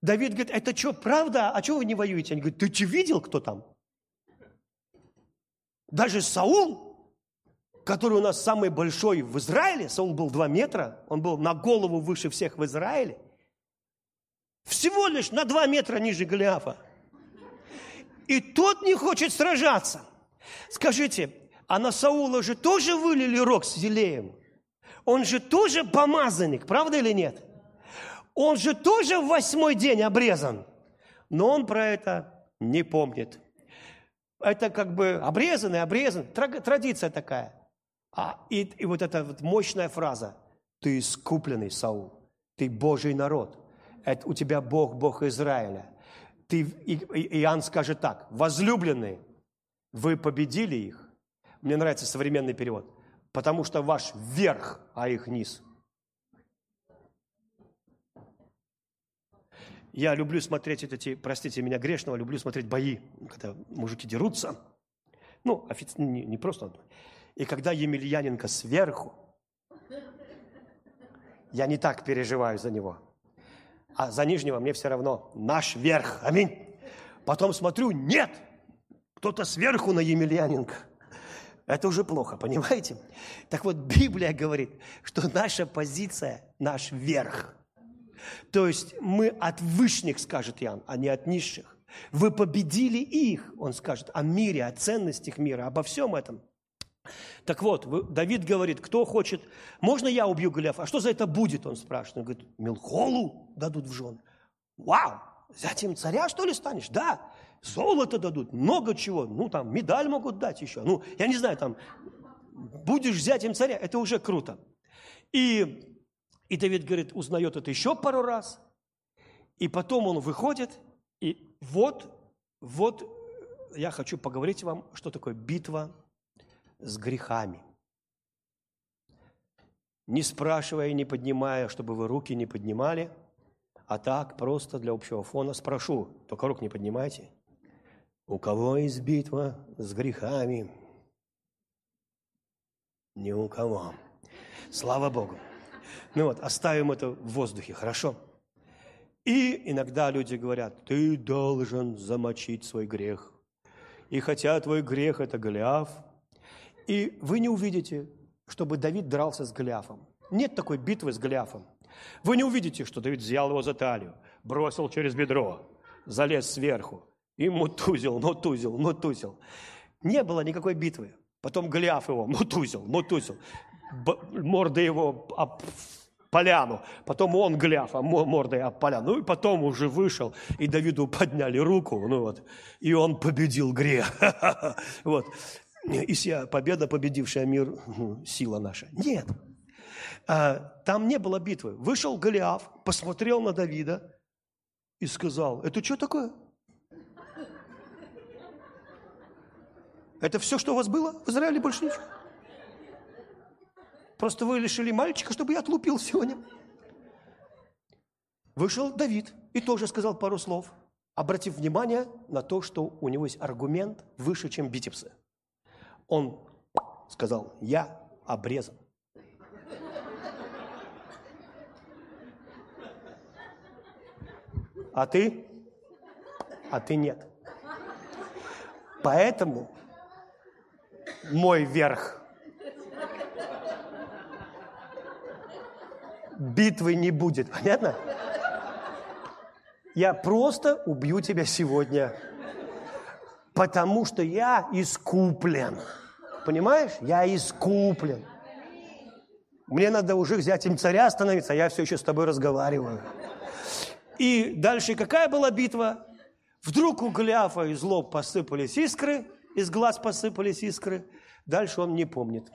Давид говорит, это что, правда? А что вы не воюете? Они говорят, ты че видел, кто там? Даже Саул, который у нас самый большой в Израиле, Саул был 2 метра, он был на голову выше всех в Израиле, всего лишь на 2 метра ниже Голиафа. И тот не хочет сражаться. Скажите, а на Саула же тоже вылили рог с зелеем? Он же тоже помазанник, правда или нет? Он же тоже в восьмой день обрезан. Но он про это не помнит. Это как бы обрезанный, обрезан. Традиция такая. А, и, и вот эта вот мощная фраза. Ты искупленный, Саул. Ты Божий народ. Это у тебя Бог, Бог Израиля. Ты, и, и Иоанн скажет так. Возлюбленные, вы победили их. Мне нравится современный перевод. Потому что ваш верх, а их низ – Я люблю смотреть эти, простите меня грешного, люблю смотреть бои, когда мужики дерутся. Ну, офици... не, не просто. И когда Емельяненко сверху, я не так переживаю за него. А за нижнего мне все равно. Наш верх. Аминь. Потом смотрю, нет, кто-то сверху на Емельяненко. Это уже плохо, понимаете? Так вот, Библия говорит, что наша позиция, наш верх – то есть мы от вышних, скажет Иоанн, а не от низших. Вы победили их, он скажет, о мире, о ценностях мира, обо всем этом. Так вот, Давид говорит, кто хочет, можно я убью Голиафа? А что за это будет, он спрашивает. Он говорит, Милхолу дадут в жены. Вау, затем царя, что ли, станешь? Да, золото дадут, много чего. Ну, там, медаль могут дать еще. Ну, я не знаю, там, будешь взять им царя, это уже круто. И и Давид говорит, узнает это еще пару раз. И потом он выходит, и вот, вот я хочу поговорить вам, что такое битва с грехами. Не спрашивая, не поднимая, чтобы вы руки не поднимали, а так просто для общего фона спрошу, только рук не поднимайте. У кого есть битва с грехами? Ни у кого. Слава Богу. Ну вот, оставим это в воздухе, хорошо? И иногда люди говорят, ты должен замочить свой грех. И хотя твой грех – это Голиаф, и вы не увидите, чтобы Давид дрался с Голиафом. Нет такой битвы с Голиафом. Вы не увидите, что Давид взял его за талию, бросил через бедро, залез сверху и мутузил, мутузил, мутузил. Не было никакой битвы. Потом Голиаф его мутузил, мутузил мордой его об поляну. Потом он гляф, а мордой об поляну. Ну и потом уже вышел, и Давиду подняли руку, ну вот, и он победил грех. Вот. И вся победа, победившая мир, сила наша. Нет. А, там не было битвы. Вышел Голиаф, посмотрел на Давида и сказал, это что такое? Это все, что у вас было в Израиле, больше ничего? Просто вы лишили мальчика, чтобы я отлупил сегодня. Вышел Давид и тоже сказал пару слов, обратив внимание на то, что у него есть аргумент выше, чем битипсы. Он сказал, я обрезан. А ты? А ты нет. Поэтому мой верх битвы не будет. Понятно? Я просто убью тебя сегодня, потому что я искуплен. Понимаешь? Я искуплен. Мне надо уже взять им царя остановиться, а я все еще с тобой разговариваю. И дальше какая была битва? Вдруг у Голиафа из лоб посыпались искры, из глаз посыпались искры. Дальше он не помнит.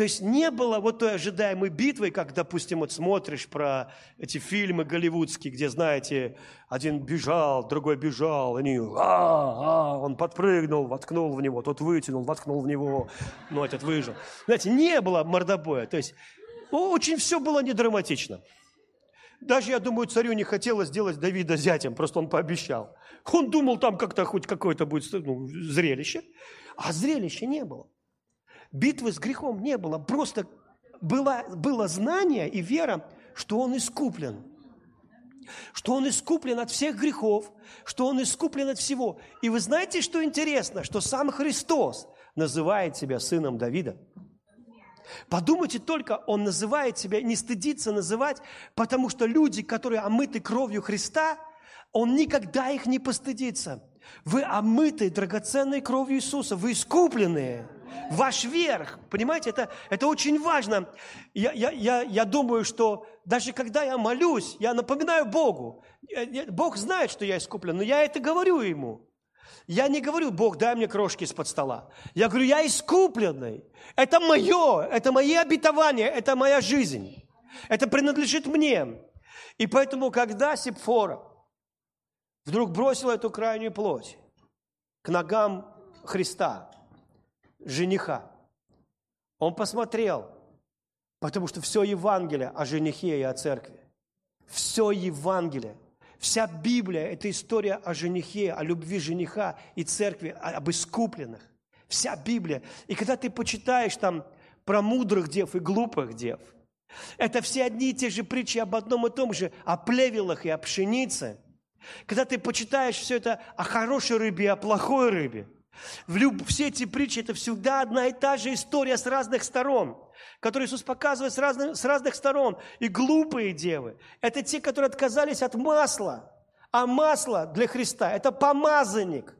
То есть не было вот той ожидаемой битвы, как, допустим, вот смотришь про эти фильмы голливудские, где, знаете, один бежал, другой бежал, они, а, а, он подпрыгнул, воткнул в него, тот вытянул, воткнул в него, но этот выжил. Знаете, не было мордобоя. То есть очень все было недраматично. Даже, я думаю, царю не хотелось сделать Давида зятем, просто он пообещал. Он думал, там как-то хоть какое-то будет ну, зрелище, а зрелища не было. Битвы с грехом не было. Просто было, было знание и вера, что он искуплен. Что он искуплен от всех грехов, что он искуплен от всего. И вы знаете, что интересно? Что сам Христос называет себя сыном Давида. Подумайте только, он называет себя, не стыдится называть, потому что люди, которые омыты кровью Христа, он никогда их не постыдится. Вы омыты драгоценной кровью Иисуса, вы искупленные. Ваш верх, понимаете, это, это очень важно. Я, я, я, я думаю, что даже когда я молюсь, я напоминаю Богу. Бог знает, что я искуплен, но я это говорю Ему. Я не говорю, Бог, дай мне крошки из-под стола. Я говорю, я искупленный. Это мое, это мои обетования, это моя жизнь. Это принадлежит мне. И поэтому, когда Сепфора вдруг бросила эту крайнюю плоть к ногам Христа, жениха, он посмотрел, потому что все Евангелие о женихе и о церкви. Все Евангелие – Вся Библия – это история о женихе, о любви жениха и церкви, об искупленных. Вся Библия. И когда ты почитаешь там про мудрых дев и глупых дев, это все одни и те же притчи об одном и том же, о плевелах и о пшенице. Когда ты почитаешь все это о хорошей рыбе и о плохой рыбе, люб... все эти притчи – это всегда одна и та же история с разных сторон – которые Иисус показывает с разных, с разных сторон. И глупые девы – это те, которые отказались от масла. А масло для Христа – это помазанник.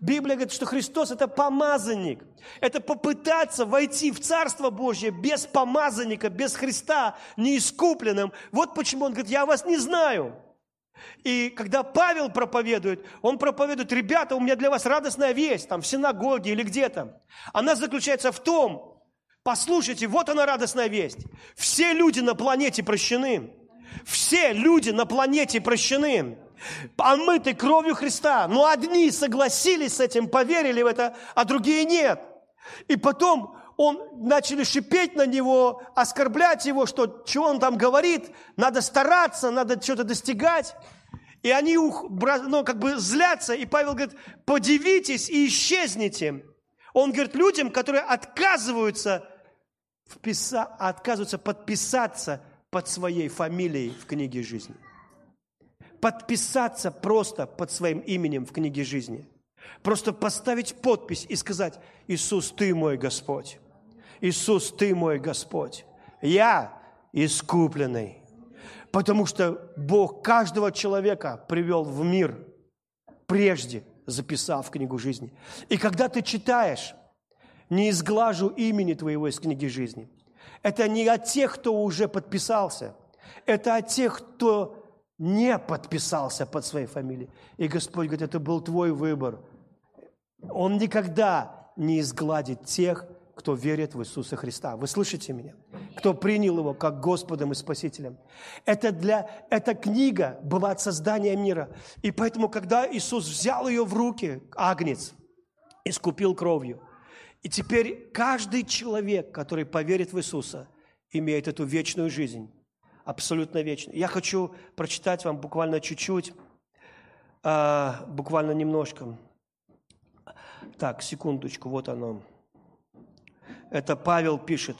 Библия говорит, что Христос – это помазанник. Это попытаться войти в Царство Божье без помазанника, без Христа, неискупленным. Вот почему он говорит, я вас не знаю. И когда Павел проповедует, он проповедует, ребята, у меня для вас радостная весть, там в синагоге или где-то. Она заключается в том, Послушайте, вот она радостная весть. Все люди на планете прощены. Все люди на планете прощены. Омыты кровью Христа. Но одни согласились с этим, поверили в это, а другие нет. И потом он начали шипеть на него, оскорблять его, что чего он там говорит, надо стараться, надо что-то достигать. И они ну, как бы злятся, и Павел говорит, подивитесь и исчезните. Он говорит людям, которые отказываются вписа... отказываются подписаться под своей фамилией в книге жизни. Подписаться просто под своим именем в книге жизни. Просто поставить подпись и сказать, Иисус, Ты мой Господь. Иисус, Ты мой Господь. Я искупленный. Потому что Бог каждого человека привел в мир прежде, записав книгу жизни. И когда ты читаешь не изглажу имени Твоего из книги жизни. Это не от тех, кто уже подписался. Это от тех, кто не подписался под своей фамилией. И Господь говорит, это был Твой выбор. Он никогда не изгладит тех, кто верит в Иисуса Христа. Вы слышите меня? Кто принял Его как Господом и Спасителем. Это для, эта книга была от создания мира. И поэтому, когда Иисус взял ее в руки, агнец, искупил кровью – и теперь каждый человек, который поверит в Иисуса, имеет эту вечную жизнь, абсолютно вечную. Я хочу прочитать вам буквально чуть-чуть, а, буквально немножко. Так, секундочку, вот оно. Это Павел пишет,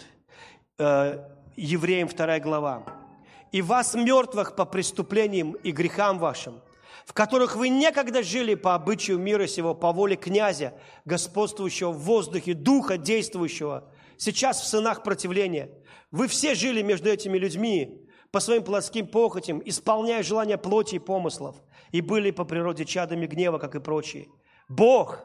э, Евреям 2 глава. «И вас, мертвых по преступлениям и грехам вашим, в которых вы некогда жили по обычаю мира сего, по воле князя, господствующего в воздухе, духа действующего, сейчас в сынах противления. Вы все жили между этими людьми по своим плотским похотям, исполняя желания плоти и помыслов, и были по природе чадами гнева, как и прочие. Бог,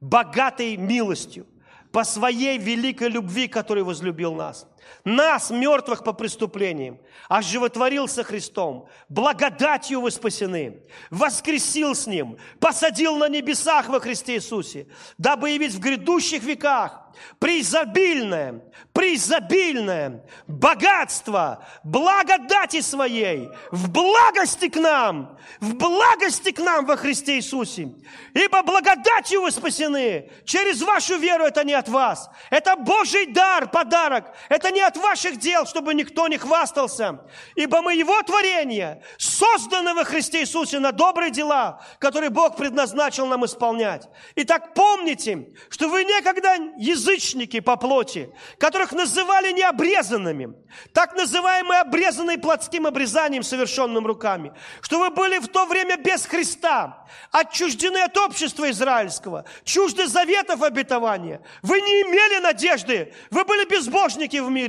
богатый милостью, по своей великой любви, который возлюбил нас. Нас, мертвых по преступлениям, оживотворил со Христом, благодатью вы спасены, воскресил с Ним, посадил на небесах во Христе Иисусе, дабы явить в грядущих веках преизобильное, преизобильное богатство благодати своей в благости к нам, в благости к нам во Христе Иисусе. Ибо благодатью вы спасены. Через вашу веру это не от вас. Это Божий дар, подарок. Это не от ваших дел, чтобы никто не хвастался. Ибо мы Его творение, созданы во Христе Иисусе на добрые дела, которые Бог предназначил нам исполнять. Итак, помните, что вы некогда язычники по плоти, которых называли необрезанными, так называемые обрезанные плотским обрезанием, совершенным руками, что вы были в то время без Христа, отчуждены от общества израильского, чужды заветов обетования. Вы не имели надежды, вы были безбожники в мире.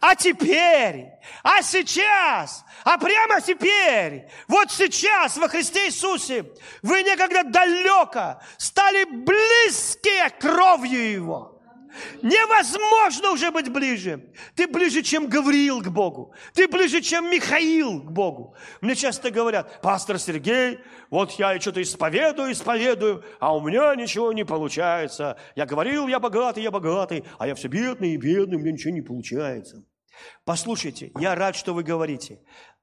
А теперь, а сейчас, а прямо теперь, вот сейчас во Христе Иисусе, вы некогда далеко стали близкие кровью Его. Невозможно уже быть ближе. Ты ближе, чем Гавриил к Богу. Ты ближе, чем Михаил к Богу. Мне часто говорят, пастор Сергей, вот я что-то исповедую, исповедую, а у меня ничего не получается. Я говорил, я богатый, я богатый, а я все бедный и бедный, у меня ничего не получается. Послушайте, я рад, что вы говорите.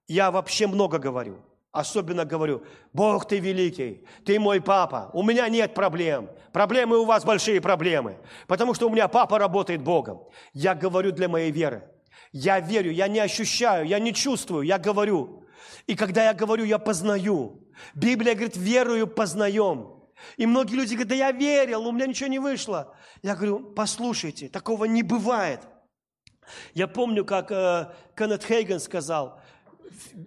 Я вообще много говорю. Особенно говорю, Бог, ты великий, ты мой папа, у меня нет проблем. Проблемы у вас большие проблемы, потому что у меня папа работает Богом. Я говорю для моей веры. Я верю, я не ощущаю, я не чувствую, я говорю. И когда я говорю, я познаю. Библия говорит, верую познаем. И многие люди говорят, да я верил, у меня ничего не вышло. Я говорю, послушайте, такого не бывает. Я помню, как э, Кеннет Хейген сказал,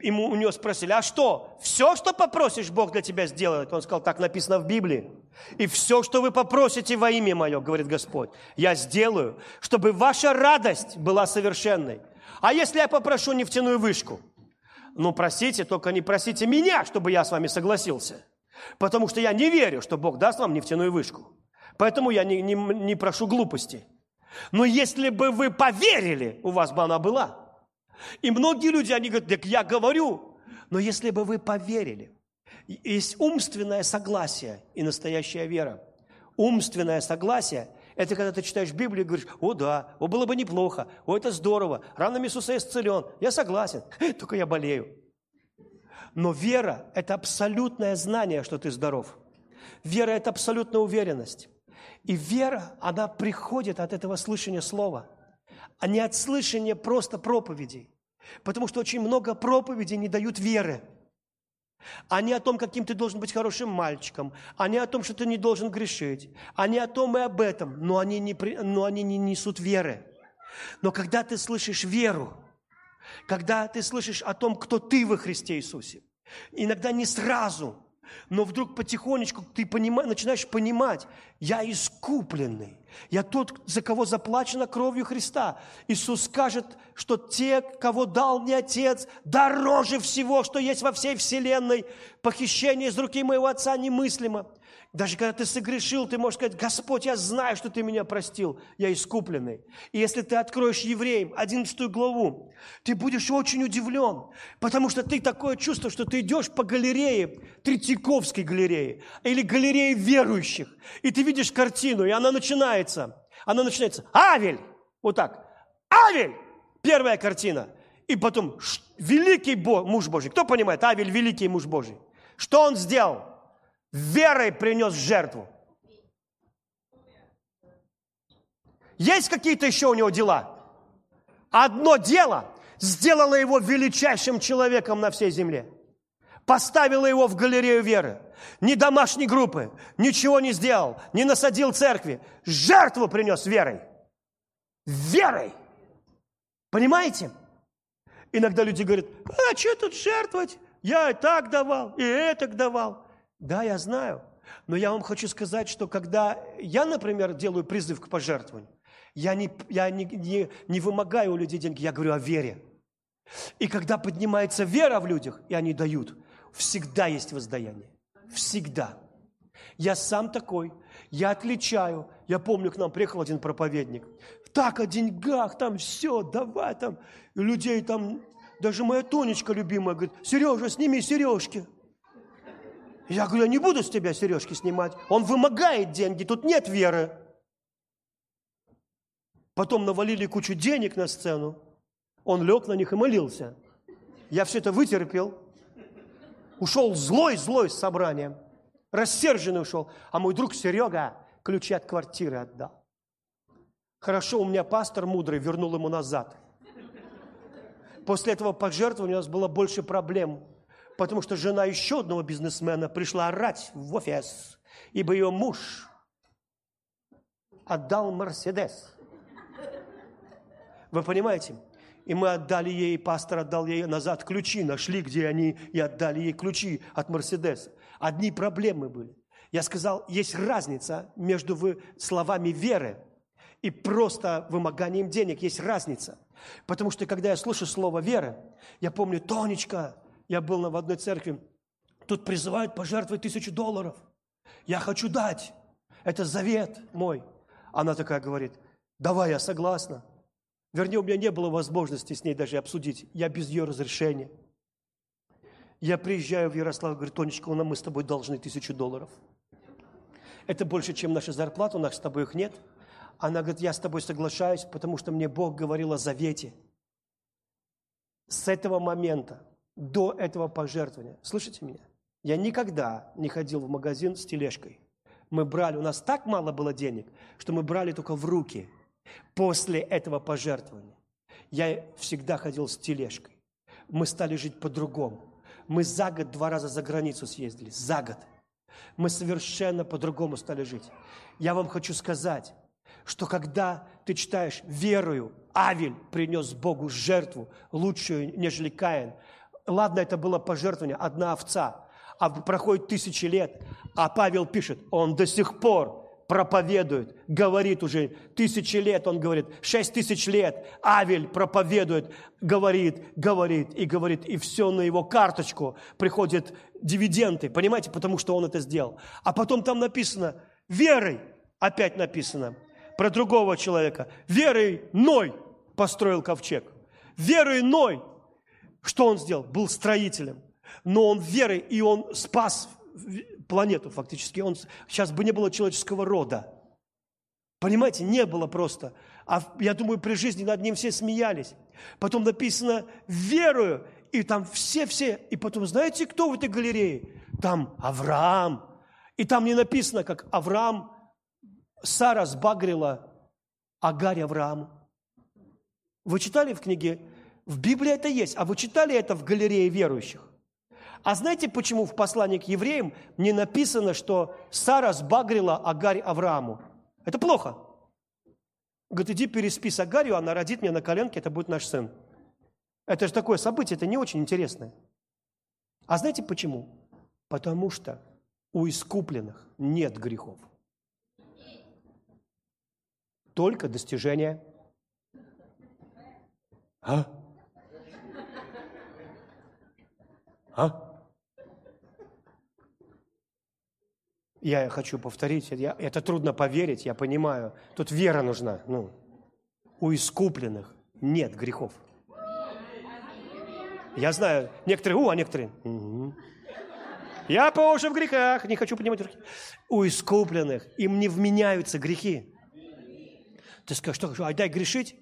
ему, у него спросили, а что, все, что попросишь, Бог для тебя сделает? Он сказал, так написано в Библии. И все, что вы попросите во имя Мое, говорит Господь, я сделаю, чтобы ваша радость была совершенной. А если я попрошу нефтяную вышку? Ну, просите, только не просите меня, чтобы я с вами согласился. Потому что я не верю, что Бог даст вам нефтяную вышку. Поэтому я не, не, не прошу глупости. Но если бы вы поверили, у вас бы она была – и многие люди, они говорят, так я говорю, но если бы вы поверили, есть умственное согласие и настоящая вера. Умственное согласие – это когда ты читаешь Библию и говоришь, о да, о было бы неплохо, о это здорово, ранами Иисуса исцелен, я согласен, только я болею. Но вера – это абсолютное знание, что ты здоров. Вера – это абсолютная уверенность. И вера, она приходит от этого слышания слова – а не от слышания просто проповедей. Потому что очень много проповедей не дают веры. Они о том, каким ты должен быть хорошим мальчиком, они о том, что ты не должен грешить, они о том и об этом, но они не, но они не несут веры. Но когда ты слышишь веру, когда ты слышишь о том, кто ты во Христе Иисусе, иногда не сразу, но вдруг потихонечку ты понима, начинаешь понимать, я искупленный, я тот, за кого заплачено кровью Христа. Иисус скажет, что те, кого дал мне Отец, дороже всего, что есть во всей вселенной. Похищение из руки моего Отца немыслимо. Даже когда ты согрешил, ты можешь сказать, Господь, я знаю, что ты меня простил, я искупленный. И если ты откроешь Евреям 11 главу, ты будешь очень удивлен, потому что ты такое чувство, что ты идешь по галерее, Третьяковской галерее, или галерее верующих, и ты видишь картину, и она начинается, она начинается, Авель, вот так, Авель, первая картина, и потом великий муж Божий, кто понимает, Авель великий муж Божий, что он сделал? Верой принес жертву. Есть какие-то еще у него дела? Одно дело сделало его величайшим человеком на всей земле. Поставило его в галерею веры. Ни домашней группы, ничего не сделал, не насадил церкви. Жертву принес верой. Верой. Понимаете? Иногда люди говорят, а что тут жертвовать? Я и так давал, и это давал. Да, я знаю. Но я вам хочу сказать, что когда я, например, делаю призыв к пожертвованию, я не, я не, не, не вымогаю у людей деньги, я говорю о вере. И когда поднимается вера в людях, и они дают, всегда есть воздаяние. Всегда. Я сам такой, я отличаю. Я помню, к нам приехал один проповедник. Так о деньгах, там все, давай там. И людей там, даже моя Тонечка любимая говорит, Сережа, сними сережки. Я говорю, я не буду с тебя сережки снимать. Он вымогает деньги, тут нет веры. Потом навалили кучу денег на сцену. Он лег на них и молился. Я все это вытерпел. Ушел злой-злой с собранием. Рассерженный ушел. А мой друг Серега ключи от квартиры отдал. Хорошо, у меня пастор мудрый вернул ему назад. После этого пожертвования у нас было больше проблем потому что жена еще одного бизнесмена пришла орать в офис, ибо ее муж отдал Мерседес. Вы понимаете? И мы отдали ей, пастор отдал ей назад ключи, нашли, где они, и отдали ей ключи от Мерседеса. Одни проблемы были. Я сказал, есть разница между словами веры и просто вымоганием денег. Есть разница. Потому что, когда я слышу слово «вера», я помню, Тонечка, я был в одной церкви, тут призывают пожертвовать тысячу долларов. Я хочу дать. Это завет мой. Она такая говорит, давай, я согласна. Вернее, у меня не было возможности с ней даже обсудить. Я без ее разрешения. Я приезжаю в Ярослав, говорю, Тонечка, мы с тобой должны тысячу долларов. Это больше, чем наша зарплата, у нас с тобой их нет. Она говорит, я с тобой соглашаюсь, потому что мне Бог говорил о завете. С этого момента, до этого пожертвования, слышите меня? Я никогда не ходил в магазин с тележкой. Мы брали, у нас так мало было денег, что мы брали только в руки после этого пожертвования. Я всегда ходил с тележкой. Мы стали жить по-другому. Мы за год два раза за границу съездили. За год. Мы совершенно по-другому стали жить. Я вам хочу сказать, что когда ты читаешь верою, Авель принес Богу жертву, лучшую, нежели Каин. Ладно, это было пожертвование, одна овца, а проходит тысячи лет, а Павел пишет, он до сих пор проповедует, говорит уже тысячи лет, он говорит, шесть тысяч лет Авель проповедует, говорит, говорит и говорит, и все на его карточку приходят дивиденды, понимаете, потому что он это сделал. А потом там написано, верой, опять написано, про другого человека. Верой Ной построил ковчег. Верой Ной, что он сделал? Был строителем. Но он верой, и он спас планету фактически. Он, сейчас бы не было человеческого рода. Понимаете, не было просто. А я думаю, при жизни над ним все смеялись. Потом написано «верую», и там все-все. И потом, знаете, кто в этой галерее? Там Авраам. И там не написано, как Авраам Сара сбагрила Агарь Аврааму. Вы читали в книге? В Библии это есть. А вы читали это в галерее верующих? А знаете, почему в послании к евреям не написано, что Сара сбагрила Агарь Аврааму? Это плохо. Говорит, иди переспи с Агарью, она родит мне на коленке, это будет наш сын. Это же такое событие, это не очень интересное. А знаете почему? Потому что у искупленных нет грехов только достижение. А? А? Я хочу повторить, я, это трудно поверить, я понимаю. Тут вера нужна. Ну, у искупленных нет грехов. Я знаю, некоторые, у, а некоторые. Угу. Я по уши в грехах, не хочу поднимать руки. У искупленных им не вменяются грехи. Ты скажешь, что, что дай грешить?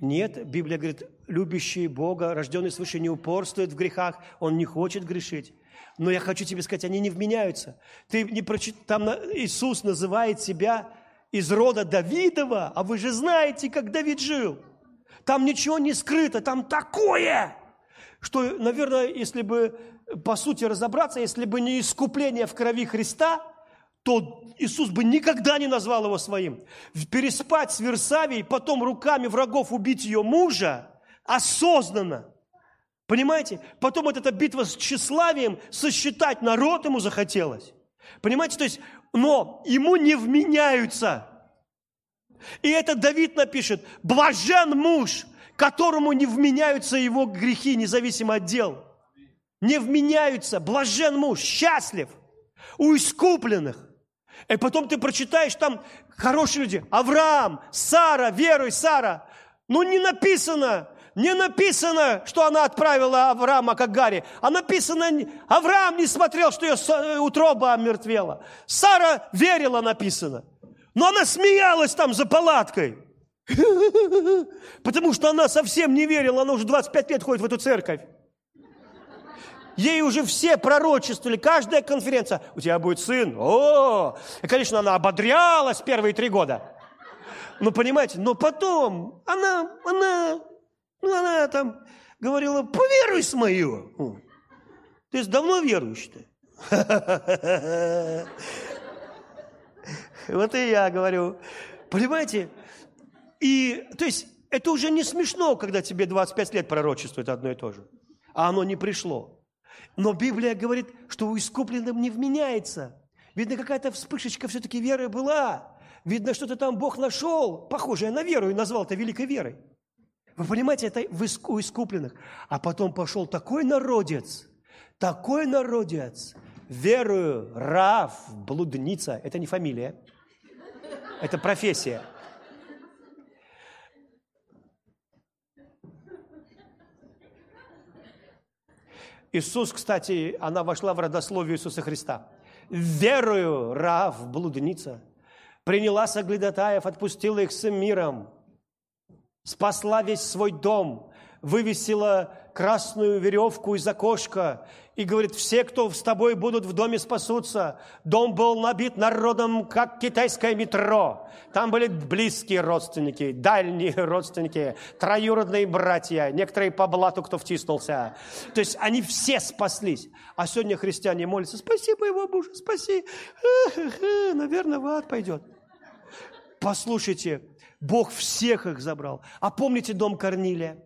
Нет, Библия говорит, любящий Бога, рожденный свыше, не упорствует в грехах, он не хочет грешить. Но я хочу тебе сказать, они не вменяются. Ты не прочит... Там Иисус называет себя из рода Давидова, а вы же знаете, как Давид жил. Там ничего не скрыто, там такое, что, наверное, если бы по сути разобраться, если бы не искупление в крови Христа – то Иисус бы никогда не назвал его своим. Переспать с Версавией, потом руками врагов убить ее мужа, осознанно. Понимаете? Потом вот эта битва с тщеславием, сосчитать народ ему захотелось. Понимаете? То есть, но ему не вменяются. И это Давид напишет, блажен муж, которому не вменяются его грехи, независимо от дел. Не вменяются, блажен муж, счастлив у искупленных. И потом ты прочитаешь там хорошие люди. Авраам, Сара, веруй, Сара. Ну не написано, не написано, что она отправила Авраама к Агаре, а написано, Авраам не смотрел, что ее утроба омертвела. Сара верила, написано. Но она смеялась там за палаткой. Потому что она совсем не верила, она уже 25 лет ходит в эту церковь. Ей уже все пророчествовали, каждая конференция. У тебя будет сын. О! И, конечно, она ободрялась первые три года. Ну, понимаете, но потом она, она, ну, она там говорила, поверуй с мою. Ты давно верующий-то. Вот и я говорю. Понимаете? И, то есть, это уже не смешно, когда тебе 25 лет пророчествует одно и то же. А оно не пришло. Но Библия говорит, что у искупленным не вменяется. Видно, какая-то вспышечка все-таки веры была. Видно, что-то там Бог нашел, похожее на веру, и назвал это великой верой. Вы понимаете, это у искупленных. А потом пошел такой народец, такой народец, верую, Рав, блудница. Это не фамилия, это профессия. Иисус, кстати, она вошла в родословие Иисуса Христа. Верую, Рав, блудница, приняла соглядатаев, отпустила их с миром, спасла весь свой дом, вывесила красную веревку из окошка и говорит, все, кто с тобой будут в доме, спасутся. Дом был набит народом, как китайское метро. Там были близкие родственники, дальние родственники, троюродные братья, некоторые по блату, кто втиснулся. То есть они все спаслись. А сегодня христиане молятся, спаси моего мужа, спаси. Наверное, в ад пойдет. Послушайте, Бог всех их забрал. А помните дом Корнилия?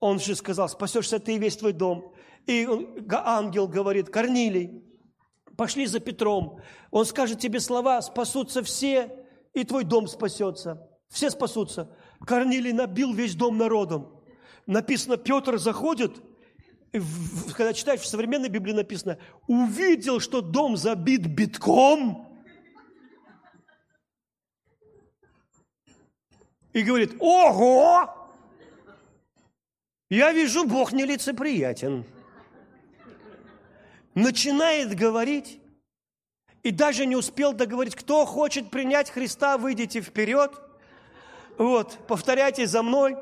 Он же сказал, спасешься ты и весь твой дом. И ангел говорит, Корнилий, пошли за Петром. Он скажет тебе слова, спасутся все, и твой дом спасется. Все спасутся. Корнилий набил весь дом народом. Написано, Петр заходит, когда читаешь в современной Библии написано, увидел, что дом забит битком, и говорит, ого, я вижу, Бог нелицеприятен. Начинает говорить, и даже не успел договорить, кто хочет принять Христа, выйдите вперед. Вот, повторяйте за мной.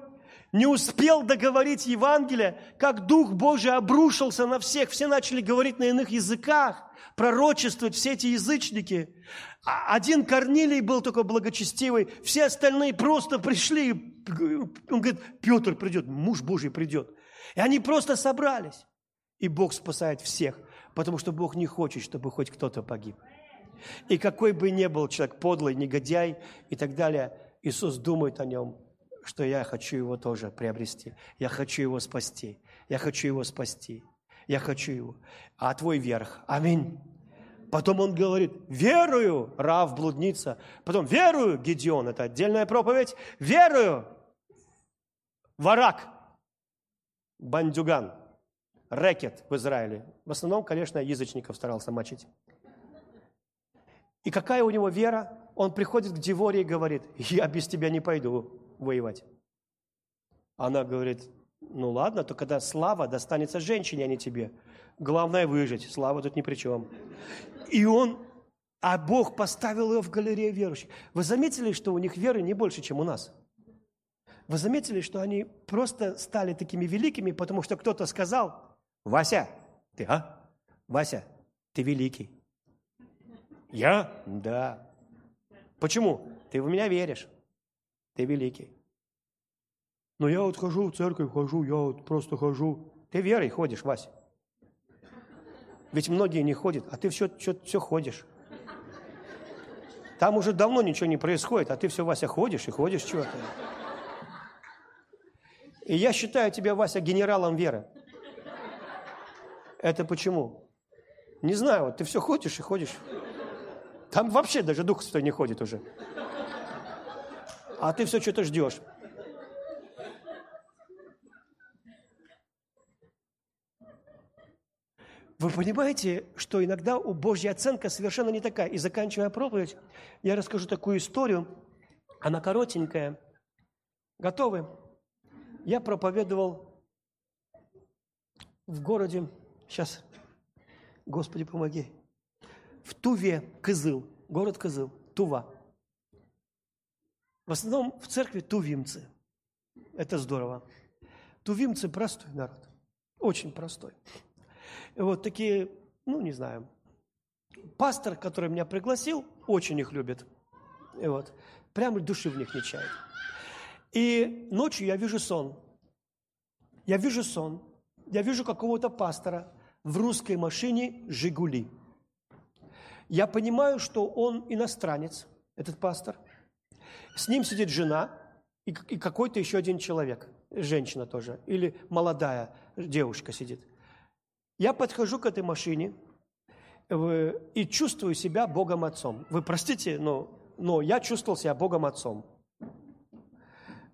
Не успел договорить Евангелие, как Дух Божий обрушился на всех. Все начали говорить на иных языках, пророчествовать, все эти язычники. А один Корнилий был такой благочестивый, все остальные просто пришли он говорит, Петр придет, муж Божий придет. И они просто собрались. И Бог спасает всех, потому что Бог не хочет, чтобы хоть кто-то погиб. И какой бы ни был человек подлый, негодяй и так далее, Иисус думает о нем, что я хочу его тоже приобрести. Я хочу его спасти. Я хочу его спасти. Я хочу его. А твой верх. Аминь. Потом он говорит, верую, Рав, блудница. Потом верую, Гедеон, это отдельная проповедь. Верую, Варак, бандюган, рэкет в Израиле. В основном, конечно, язычников старался мочить. И какая у него вера? Он приходит к Деворе и говорит, я без тебя не пойду воевать. Она говорит, ну ладно, то когда слава достанется женщине, а не тебе. Главное выжить, слава тут ни при чем. И он, а Бог поставил ее в галерею верующих. Вы заметили, что у них веры не больше, чем у нас? Вы заметили, что они просто стали такими великими, потому что кто-то сказал, Вася, ты, а? Вася, ты великий. Я? Да. Почему? Ты в меня веришь. Ты великий. Но я вот хожу в церковь, хожу, я вот просто хожу. Ты верой ходишь, Вася. Ведь многие не ходят, а ты все, все, все ходишь. Там уже давно ничего не происходит, а ты все, Вася, ходишь и ходишь чего-то. И я считаю тебя, Вася, генералом веры. Это почему? Не знаю, вот ты все ходишь и ходишь. Там вообще даже Дух Святой не ходит уже. А ты все что-то ждешь. Вы понимаете, что иногда у Божья оценка совершенно не такая. И заканчивая проповедь, я расскажу такую историю. Она коротенькая. Готовы? Я проповедовал в городе, сейчас, Господи, помоги, в Туве, Кызыл, город Кызыл, Тува. В основном в церкви тувимцы. Это здорово. Тувимцы простой народ, очень простой. И вот такие, ну, не знаю, пастор, который меня пригласил, очень их любит. И вот, прямо души в них не чает. И ночью я вижу сон. Я вижу сон. Я вижу какого-то пастора в русской машине «Жигули». Я понимаю, что он иностранец. этот пастор. С ним сидит жена и, какой-то еще один человек, женщина тоже, или молодая девушка сидит. Я подхожу к этой машине и чувствую себя Богом Отцом. Вы простите, но, но я чувствовал себя Богом Отцом.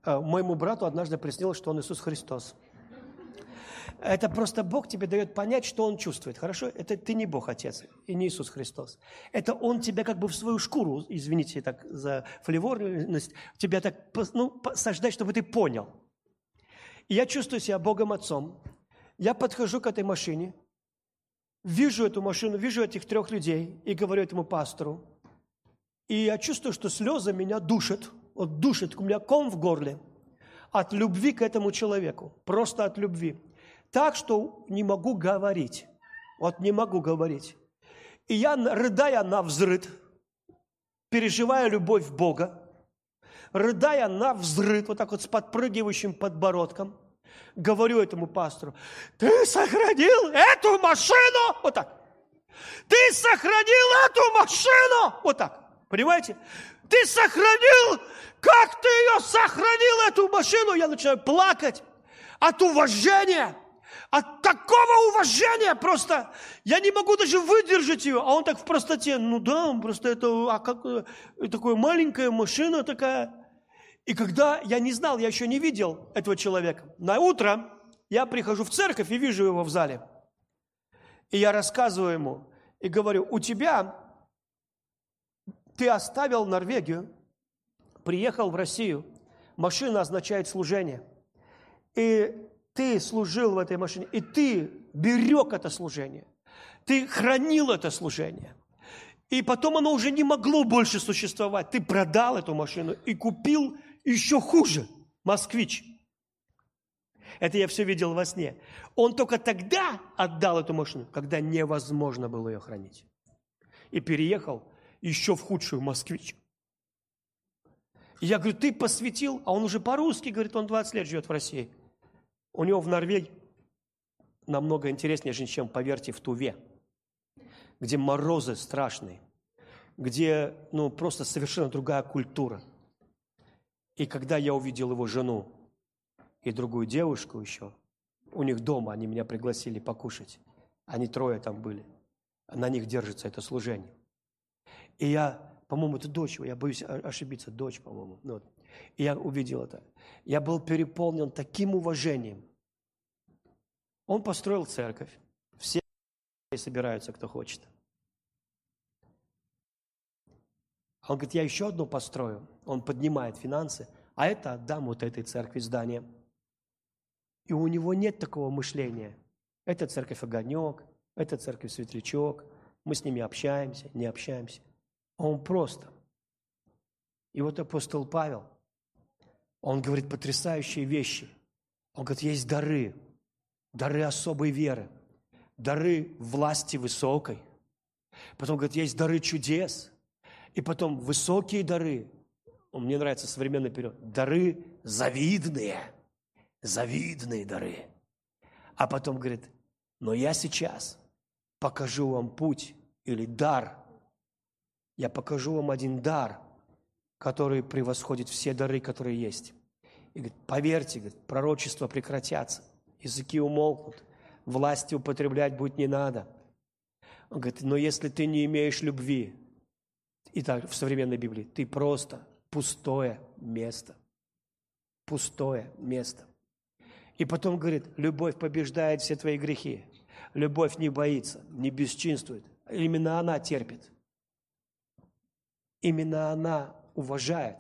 Э, моему брату однажды приснилось, что он Иисус Христос. Это просто Бог тебе дает понять, что Он чувствует. Хорошо? Это ты не Бог Отец и не Иисус Христос. Это Он тебя как бы в свою шкуру, извините так за фливорность, тебя так ну, посаждать, чтобы ты понял. И я чувствую себя Богом Отцом. Я подхожу к этой машине, вижу эту машину, вижу этих трех людей и говорю этому пастору. И я чувствую, что слезы меня душат. Вот душит, у меня ком в горле от любви к этому человеку. Просто от любви так, что не могу говорить. Вот не могу говорить. И я, рыдая на взрыд, переживая любовь Бога, рыдая на взрыд, вот так вот с подпрыгивающим подбородком, говорю этому пастору, ты сохранил эту машину, вот так. Ты сохранил эту машину, вот так. Понимаете? Ты сохранил, как ты ее сохранил, эту машину? Я начинаю плакать от уважения от такого уважения просто я не могу даже выдержать ее. А он так в простоте, ну да, просто это, а как, э, такая маленькая машина такая. И когда я не знал, я еще не видел этого человека, на утро я прихожу в церковь и вижу его в зале. И я рассказываю ему и говорю, у тебя, ты оставил Норвегию, приехал в Россию, машина означает служение. И ты служил в этой машине, и ты берег это служение. Ты хранил это служение. И потом оно уже не могло больше существовать. Ты продал эту машину и купил еще хуже, москвич. Это я все видел во сне. Он только тогда отдал эту машину, когда невозможно было ее хранить. И переехал еще в худшую москвич. И я говорю, ты посвятил, а он уже по-русски, говорит, он 20 лет живет в России. У него в Норвегии намного интереснее, чем, поверьте, в Туве, где морозы страшные, где ну, просто совершенно другая культура. И когда я увидел его жену и другую девушку еще, у них дома они меня пригласили покушать. Они трое там были. На них держится это служение. И я, по-моему, это дочь, я боюсь ошибиться, дочь, по-моему. Ну, вот. И я увидел это. Я был переполнен таким уважением. Он построил церковь. Все собираются, кто хочет. Он говорит, я еще одну построю. Он поднимает финансы, а это отдам вот этой церкви здание. И у него нет такого мышления. Это церковь Огонек, это церковь Светлячок. Мы с ними общаемся, не общаемся. Он просто. И вот апостол Павел – он говорит потрясающие вещи. Он говорит, есть дары, дары особой веры, дары власти высокой. Потом говорит, есть дары чудес. И потом высокие дары. Мне нравится современный период. Дары завидные. Завидные дары. А потом говорит, но я сейчас покажу вам путь или дар. Я покажу вам один дар – который превосходит все дары, которые есть. И говорит, поверьте, говорит, пророчества прекратятся, языки умолкнут, власти употреблять будет не надо. Он говорит, но если ты не имеешь любви, и так в современной Библии, ты просто пустое место. Пустое место. И потом говорит, любовь побеждает все твои грехи. Любовь не боится, не бесчинствует. Именно она терпит. Именно она уважает.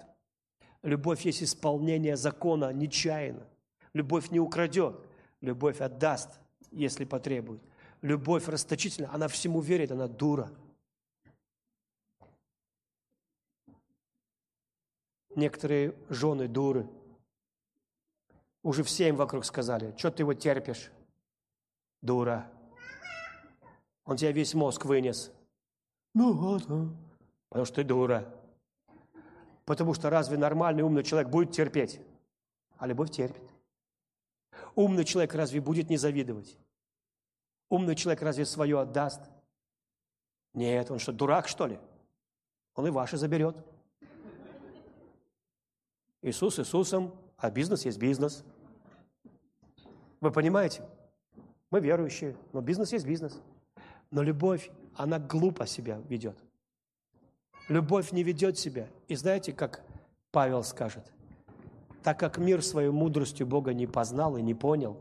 Любовь есть исполнение закона нечаянно. Любовь не украдет, любовь отдаст, если потребует. Любовь расточительна, она всему верит, она дура. Некоторые жены дуры. Уже все им вокруг сказали, что ты его терпишь? Дура. Он тебя весь мозг вынес. Ну ладно. Потому что ты дура. Потому что разве нормальный умный человек будет терпеть? А любовь терпит. Умный человек разве будет не завидовать? Умный человек разве свое отдаст? Нет, он что, дурак, что ли? Он и ваше заберет. Иисус Иисусом, а бизнес есть бизнес. Вы понимаете? Мы верующие, но бизнес есть бизнес. Но любовь, она глупо себя ведет. Любовь не ведет себя. И знаете, как Павел скажет? Так как мир своей мудростью Бога не познал и не понял,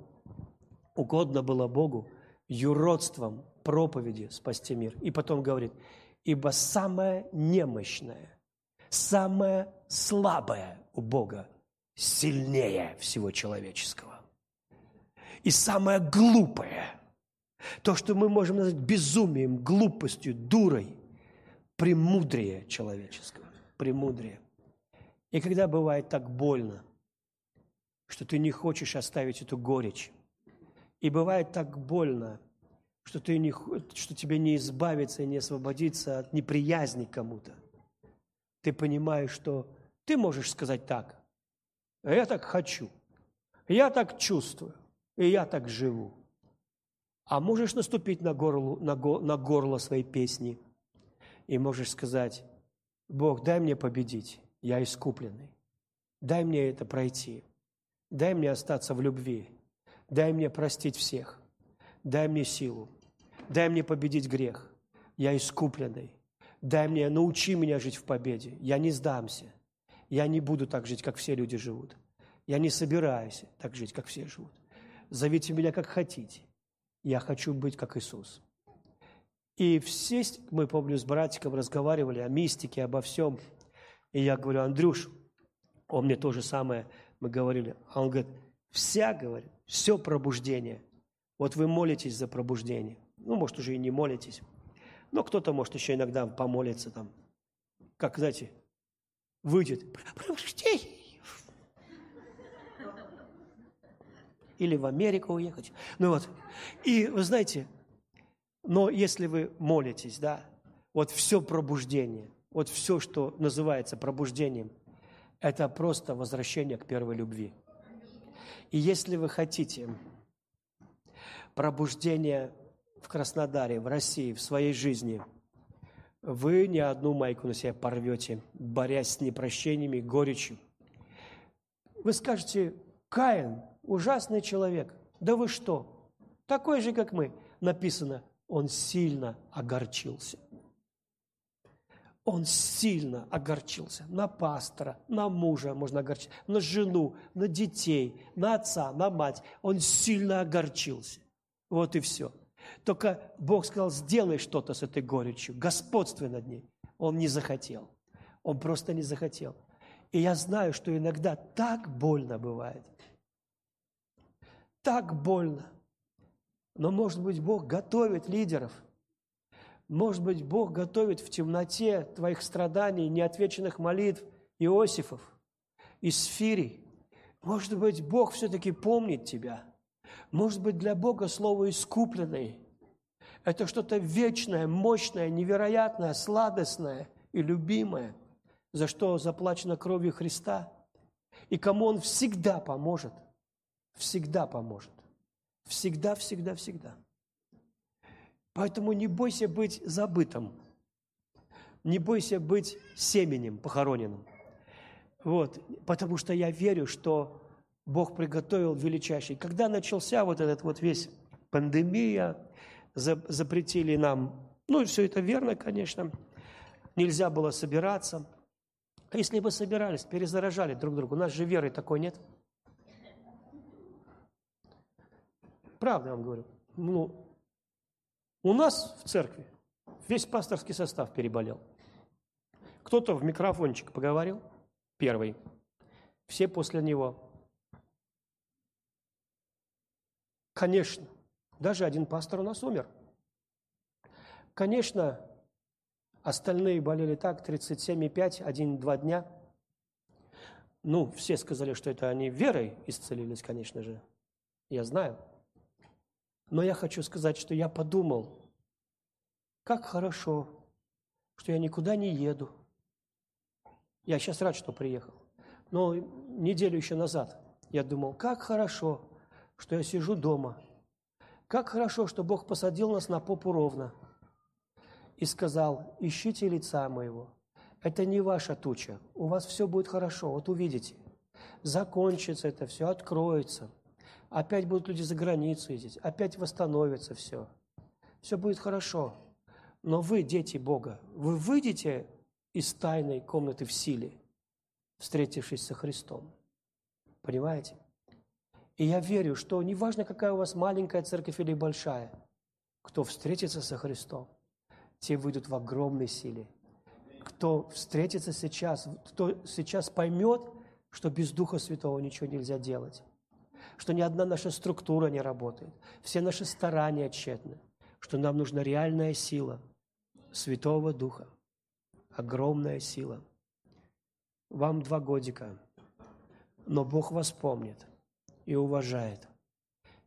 угодно было Богу юродством проповеди спасти мир. И потом говорит, ибо самое немощное, самое слабое у Бога сильнее всего человеческого. И самое глупое, то, что мы можем назвать безумием, глупостью, дурой, премудрее человеческого, премудрее. И когда бывает так больно, что ты не хочешь оставить эту горечь, и бывает так больно, что, ты не, что тебе не избавиться и не освободиться от неприязни кому-то. Ты понимаешь, что ты можешь сказать так, я так хочу, я так чувствую, и я так живу. А можешь наступить на горло, на, го, на горло своей песни и можешь сказать, Бог, дай мне победить, я искупленный. Дай мне это пройти. Дай мне остаться в любви. Дай мне простить всех. Дай мне силу. Дай мне победить грех. Я искупленный. Дай мне, научи меня жить в победе. Я не сдамся. Я не буду так жить, как все люди живут. Я не собираюсь так жить, как все живут. Зовите меня, как хотите. Я хочу быть, как Иисус. И все, мы, помню, с братиком разговаривали о мистике, обо всем. И я говорю, Андрюш, он мне то же самое, мы говорили. А он говорит, вся, говорит, все пробуждение. Вот вы молитесь за пробуждение. Ну, может, уже и не молитесь. Но кто-то, может, еще иногда помолиться там. Как, знаете, выйдет. Пробуждение. Или в Америку уехать. Ну вот. И вы знаете, но если вы молитесь, да, вот все пробуждение, вот все, что называется пробуждением, это просто возвращение к первой любви. И если вы хотите пробуждения в Краснодаре, в России, в своей жизни, вы не одну майку на себя порвете, борясь с непрощениями, горечью. Вы скажете, Каин, ужасный человек. Да вы что? Такой же, как мы. Написано, он сильно огорчился. Он сильно огорчился на пастора, на мужа можно огорчиться, на жену, на детей, на отца, на мать. Он сильно огорчился. Вот и все. Только Бог сказал, сделай что-то с этой горечью, господствуй над ней. Он не захотел. Он просто не захотел. И я знаю, что иногда так больно бывает. Так больно. Но, может быть, Бог готовит лидеров – может быть, Бог готовит в темноте твоих страданий, неотвеченных молитв Иосифов и Сфирий. Может быть, Бог все-таки помнит тебя. Может быть, для Бога слово «искупленный» – это что-то вечное, мощное, невероятное, сладостное и любимое, за что заплачено кровью Христа, и кому Он всегда поможет, всегда поможет. Всегда, всегда, всегда. Поэтому не бойся быть забытым. Не бойся быть семенем похороненным. Вот, потому что я верю, что Бог приготовил величайший. Когда начался вот этот вот весь пандемия, запретили нам, ну, все это верно, конечно, нельзя было собираться. Если бы собирались, перезаражали друг друга, у нас же веры такой нет. Правда я вам говорю. Ну, у нас в церкви весь пасторский состав переболел. Кто-то в микрофончик поговорил, первый. Все после него. Конечно, даже один пастор у нас умер. Конечно, остальные болели так, 37,5, один-два дня. Ну, все сказали, что это они верой исцелились, конечно же. Я знаю. Но я хочу сказать, что я подумал, как хорошо, что я никуда не еду. Я сейчас рад, что приехал. Но неделю еще назад я думал, как хорошо, что я сижу дома. Как хорошо, что Бог посадил нас на попу ровно и сказал, ищите лица моего. Это не ваша туча, у вас все будет хорошо, вот увидите. закончится это все, откроется. Опять будут люди за границу ездить, опять восстановится все. Все будет хорошо. Но вы, дети Бога, вы выйдете из тайной комнаты в силе, встретившись со Христом. Понимаете? И я верю, что неважно, какая у вас маленькая церковь или большая, кто встретится со Христом, те выйдут в огромной силе. Кто встретится сейчас, кто сейчас поймет, что без Духа Святого ничего нельзя делать, что ни одна наша структура не работает, все наши старания тщетны, что нам нужна реальная сила Святого Духа, огромная сила. Вам два годика, но Бог вас помнит и уважает,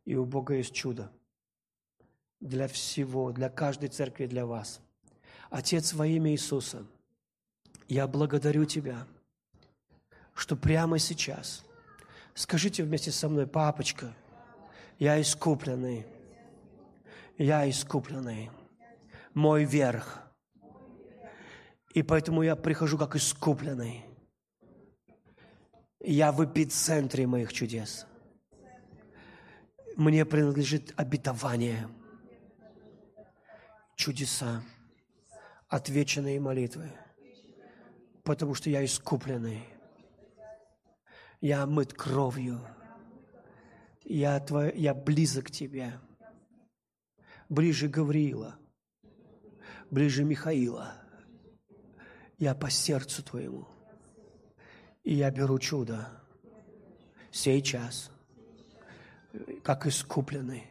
и у Бога есть чудо для всего, для каждой церкви, для вас. Отец, во имя Иисуса, я благодарю Тебя, что прямо сейчас, скажите вместе со мной, папочка, я искупленный, я искупленный, мой верх. И поэтому я прихожу как искупленный. Я в эпицентре моих чудес. Мне принадлежит обетование, чудеса, отвеченные молитвы, потому что я искупленный. Я омыт кровью. Я, твой, я близок к тебе ближе Гавриила, ближе Михаила. Я по сердцу Твоему. И я беру чудо сейчас, как искупленный.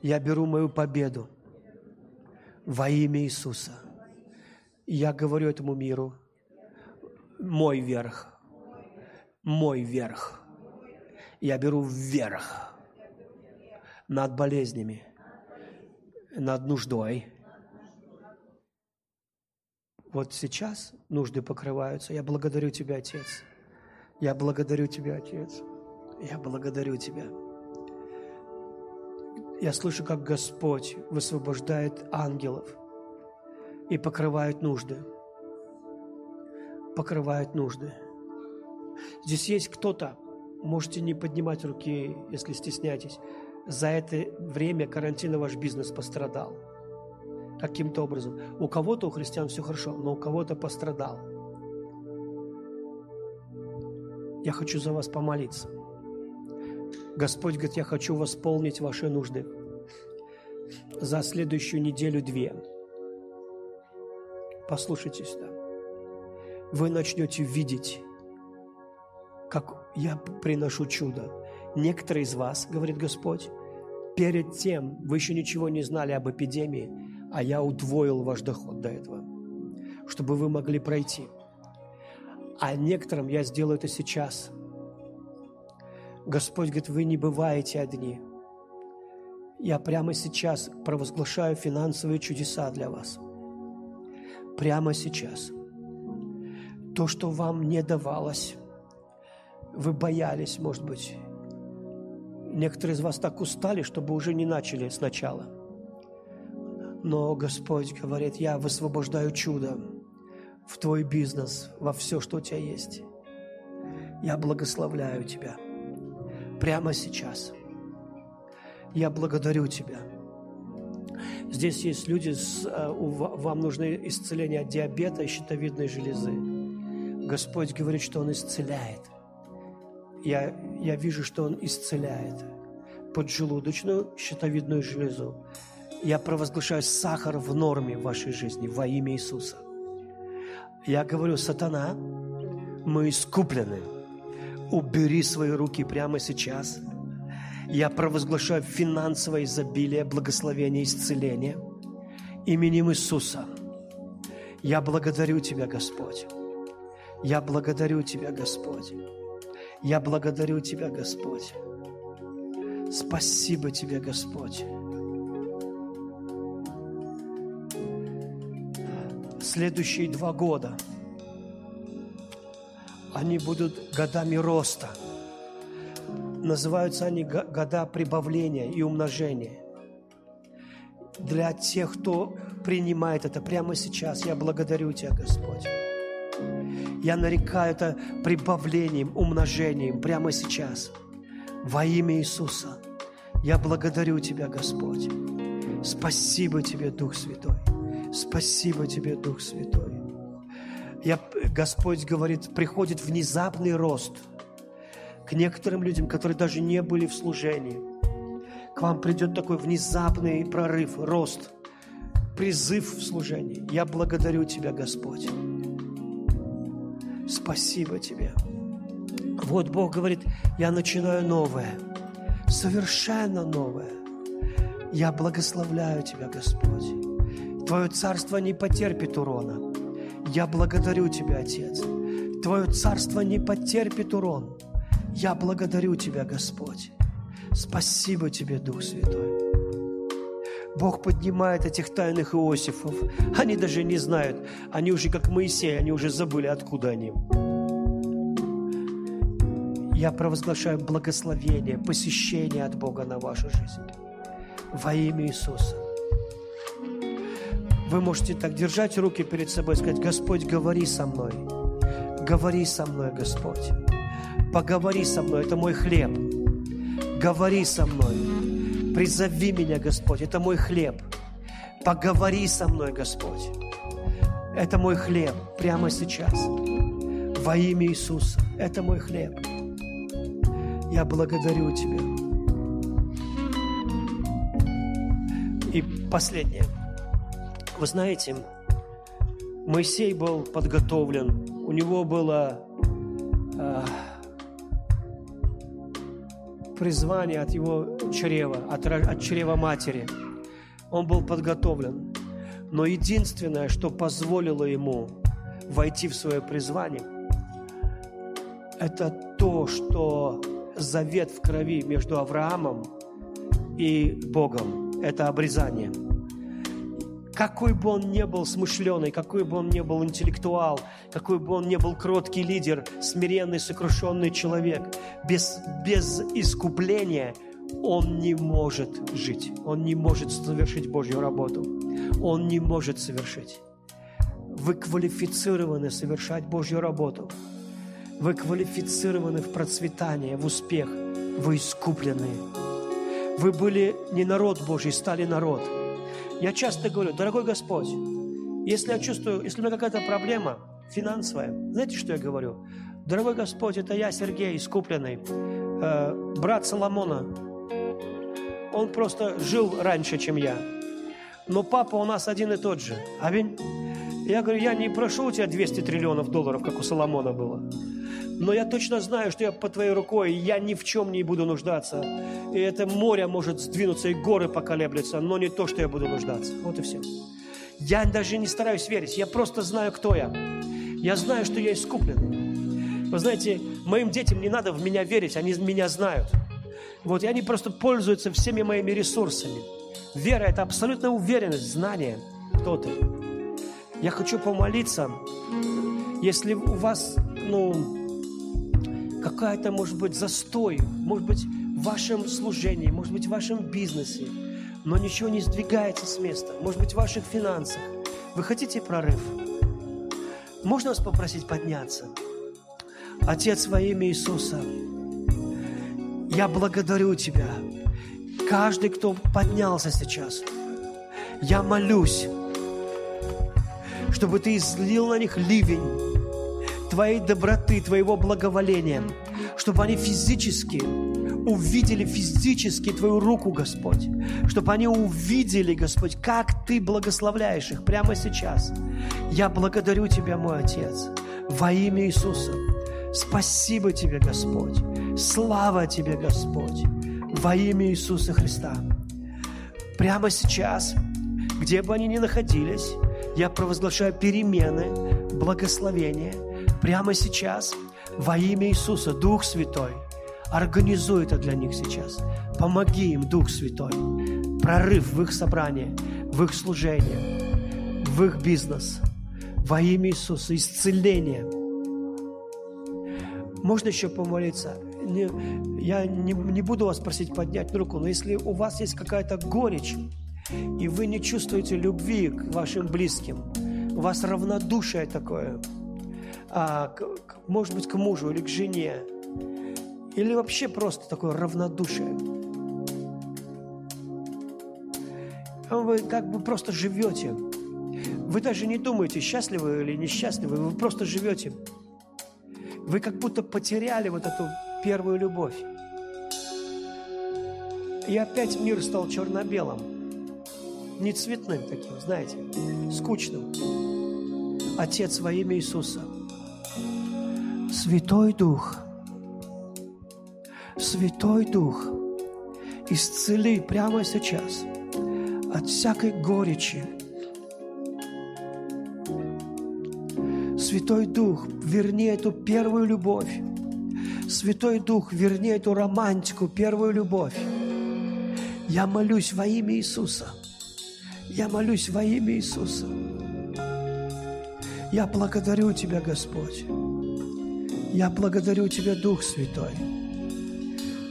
Я беру мою победу во имя Иисуса. Я говорю этому миру, мой верх, мой верх. Я беру вверх над болезнями, над нуждой. Вот сейчас нужды покрываются. Я благодарю Тебя, Отец. Я благодарю Тебя, Отец. Я благодарю Тебя. Я слышу, как Господь высвобождает ангелов и покрывает нужды. Покрывает нужды. Здесь есть кто-то, можете не поднимать руки, если стесняетесь за это время карантина ваш бизнес пострадал. Каким-то образом. У кого-то, у христиан все хорошо, но у кого-то пострадал. Я хочу за вас помолиться. Господь говорит, я хочу восполнить ваши нужды за следующую неделю-две. Послушайте сюда. Вы начнете видеть, как я приношу чудо Некоторые из вас, говорит Господь, перед тем вы еще ничего не знали об эпидемии, а я удвоил ваш доход до этого, чтобы вы могли пройти. А некоторым я сделаю это сейчас. Господь говорит, вы не бываете одни. Я прямо сейчас провозглашаю финансовые чудеса для вас. Прямо сейчас. То, что вам не давалось, вы боялись, может быть, Некоторые из вас так устали, чтобы уже не начали сначала. Но Господь говорит, я высвобождаю чудо в твой бизнес, во все, что у тебя есть. Я благословляю тебя прямо сейчас. Я благодарю тебя. Здесь есть люди, с, э, вам нужно исцеление от диабета и щитовидной железы. Господь говорит, что Он исцеляет – я, я вижу, что Он исцеляет поджелудочную щитовидную железу. Я провозглашаю сахар в норме в вашей жизни во имя Иисуса. Я говорю, сатана, мы искуплены. Убери свои руки прямо сейчас. Я провозглашаю финансовое изобилие, благословение, исцеление именем Иисуса. Я благодарю Тебя, Господь. Я благодарю Тебя, Господь. Я благодарю Тебя, Господь. Спасибо Тебе, Господь. Следующие два года они будут годами роста. Называются они года прибавления и умножения. Для тех, кто принимает это прямо сейчас, я благодарю Тебя, Господь. Я нарекаю это прибавлением, умножением прямо сейчас. Во имя Иисуса. Я благодарю Тебя, Господь. Спасибо Тебе, Дух Святой. Спасибо Тебе, Дух Святой. Я, Господь говорит, приходит внезапный рост к некоторым людям, которые даже не были в служении. К вам придет такой внезапный прорыв, рост, призыв в служении. Я благодарю Тебя, Господь. Спасибо Тебе. Вот Бог говорит, я начинаю новое, совершенно новое. Я благословляю Тебя, Господь. Твое царство не потерпит урона. Я благодарю Тебя, Отец. Твое царство не потерпит урон. Я благодарю Тебя, Господь. Спасибо Тебе, Дух Святой. Бог поднимает этих тайных Иосифов. Они даже не знают. Они уже как Моисей, они уже забыли, откуда они. Я провозглашаю благословение, посещение от Бога на вашу жизнь. Во имя Иисуса. Вы можете так держать руки перед собой и сказать, Господь, говори со мной. Говори со мной, Господь. Поговори со мной, это мой хлеб. Говори со мной. Призови меня, Господь, это мой хлеб. Поговори со мной, Господь. Это мой хлеб прямо сейчас. Во имя Иисуса. Это мой хлеб. Я благодарю Тебя. И последнее. Вы знаете, Моисей был подготовлен, у него было э, призвание от его чрева, от, от чрева матери. Он был подготовлен. Но единственное, что позволило ему войти в свое призвание, это то, что завет в крови между Авраамом и Богом. Это обрезание – какой бы он ни был смышленый, какой бы он ни был интеллектуал, какой бы он ни был кроткий лидер, смиренный, сокрушенный человек, без, без искупления он не может жить, он не может совершить Божью работу, он не может совершить. Вы квалифицированы совершать Божью работу. Вы квалифицированы в процветание, в успех. Вы искуплены. Вы были не народ Божий, стали народ – я часто говорю, дорогой Господь, если я чувствую, если у меня какая-то проблема финансовая, знаете, что я говорю? Дорогой Господь, это я, Сергей, искупленный, э, брат Соломона. Он просто жил раньше, чем я. Но папа у нас один и тот же. Аминь. Я говорю, я не прошу у тебя 200 триллионов долларов, как у Соломона было. Но я точно знаю, что я по твоей рукой, я ни в чем не буду нуждаться. И это море может сдвинуться, и горы поколеблются, но не то, что я буду нуждаться. Вот и все. Я даже не стараюсь верить, я просто знаю, кто я. Я знаю, что я искуплен. Вы знаете, моим детям не надо в меня верить, они меня знают. Вот, и они просто пользуются всеми моими ресурсами. Вера – это абсолютная уверенность, знание, кто ты. Я хочу помолиться, если у вас, ну, какая-то, может быть, застой, может быть, в вашем служении, может быть, в вашем бизнесе, но ничего не сдвигается с места, может быть, в ваших финансах. Вы хотите прорыв? Можно вас попросить подняться? Отец во имя Иисуса, я благодарю Тебя. Каждый, кто поднялся сейчас, я молюсь, чтобы Ты излил на них ливень, Твоей доброты, Твоего благоволения, чтобы они физически увидели физически Твою руку, Господь, чтобы они увидели, Господь, как Ты благословляешь их прямо сейчас. Я благодарю Тебя, мой Отец, во имя Иисуса. Спасибо Тебе, Господь. Слава Тебе, Господь, во имя Иисуса Христа. Прямо сейчас, где бы они ни находились, я провозглашаю перемены, благословения – прямо сейчас во имя Иисуса, Дух Святой, организуй это для них сейчас. Помоги им, Дух Святой. Прорыв в их собрание, в их служение, в их бизнес. Во имя Иисуса. Исцеление. Можно еще помолиться? Не, я не, не буду вас просить поднять руку, но если у вас есть какая-то горечь, и вы не чувствуете любви к вашим близким, у вас равнодушие такое – а, к, может быть, к мужу или к жене, или вообще просто такое равнодушие. Вы как бы просто живете. Вы даже не думаете, счастливы или несчастливы, вы просто живете. Вы как будто потеряли вот эту первую любовь. И опять мир стал черно-белым. Не цветным таким, знаете, скучным. Отец во имя Иисуса. Святой Дух. Святой Дух. Исцели прямо сейчас от всякой горечи. Святой Дух, верни эту первую любовь. Святой Дух, верни эту романтику, первую любовь. Я молюсь во имя Иисуса. Я молюсь во имя Иисуса. Я благодарю Тебя, Господь. Я благодарю Тебя, Дух Святой.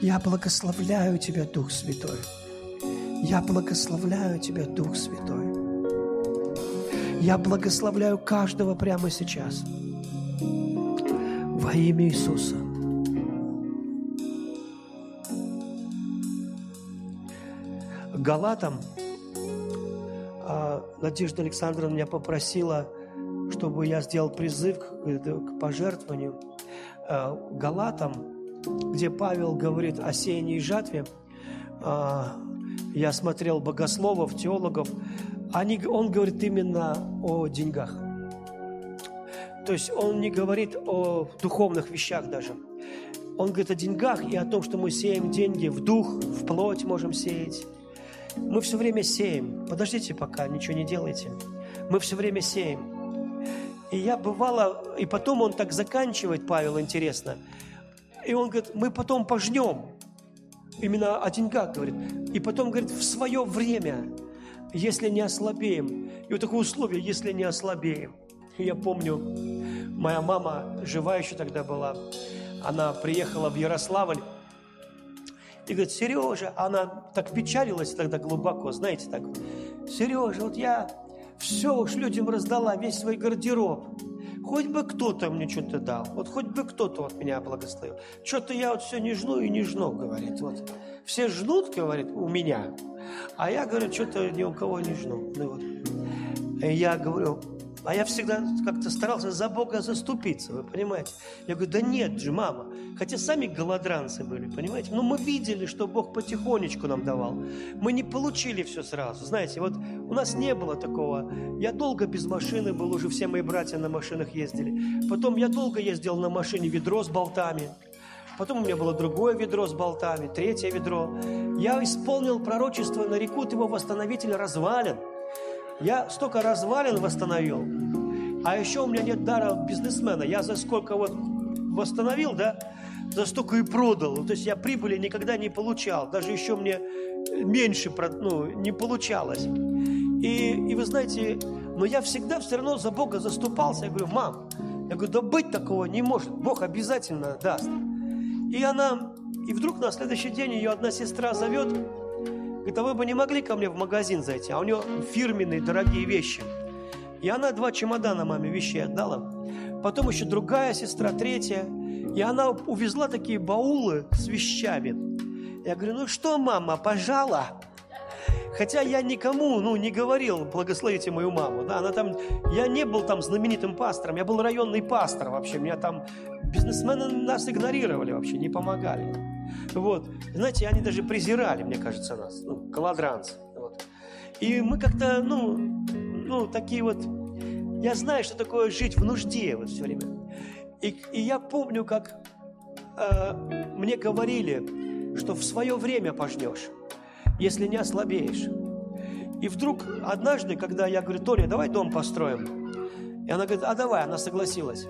Я благословляю Тебя, Дух Святой. Я благословляю Тебя, Дух Святой. Я благословляю каждого прямо сейчас. Во имя Иисуса. Галатам а, Надежда Александровна меня попросила, чтобы я сделал призыв к пожертвованию. А, Галатам, где Павел говорит о сеянии и жатве, а, я смотрел богословов, теологов, они, он говорит именно о деньгах. То есть он не говорит о духовных вещах даже. Он говорит о деньгах и о том, что мы сеем деньги в дух, в плоть можем сеять, мы все время сеем. Подождите пока, ничего не делайте. Мы все время сеем. И я бывало, и потом он так заканчивает, Павел, интересно. И он говорит, мы потом пожнем. Именно о деньгах говорит. И потом говорит, в свое время, если не ослабеем. И вот такое условие, если не ослабеем. И я помню, моя мама, жива еще тогда была, она приехала в Ярославль, и говорит, Сережа, она так печалилась тогда глубоко, знаете, так, Сережа, вот я все уж людям раздала, весь свой гардероб. Хоть бы кто-то мне что-то дал, вот хоть бы кто-то вот меня благословил. Что-то я вот все не жну и не жну, говорит. Вот все жнут, говорит, у меня, а я, говорю, что-то ни у кого не жну. Ну, вот. И я говорю, а я всегда как-то старался за Бога заступиться, вы понимаете? Я говорю, да нет же, мама. Хотя сами голодранцы были, понимаете? Но мы видели, что Бог потихонечку нам давал. Мы не получили все сразу. Знаете, вот у нас не было такого. Я долго без машины был, уже все мои братья на машинах ездили. Потом я долго ездил на машине ведро с болтами. Потом у меня было другое ведро с болтами, третье ведро. Я исполнил пророчество, нарекут его восстановитель развалин. Я столько развалин восстановил, а еще у меня нет дара бизнесмена. Я за сколько вот восстановил, да, за столько и продал. То есть я прибыли никогда не получал. Даже еще мне меньше ну, не получалось. И, и вы знаете, но я всегда все равно за Бога заступался. Я говорю, мам, я говорю, да быть такого не может. Бог обязательно даст. И она, и вдруг на следующий день ее одна сестра зовет, Говорит, а вы бы не могли ко мне в магазин зайти? А у нее фирменные дорогие вещи. И она два чемодана маме вещей отдала. Потом еще другая сестра, третья. И она увезла такие баулы с вещами. Я говорю, ну что, мама, пожала? Хотя я никому, ну, не говорил, благословите мою маму, да, она там, я не был там знаменитым пастором, я был районный пастор вообще, меня там бизнесмены нас игнорировали вообще, не помогали. Вот. Знаете, они даже презирали, мне кажется, нас, ну, колодранцы. Вот. И мы как-то, ну, ну, такие вот... Я знаю, что такое жить в нужде вот все время. И, и я помню, как э, мне говорили, что в свое время пожнешь, если не ослабеешь. И вдруг однажды, когда я говорю, Толя, давай дом построим. И она говорит, а давай, она согласилась.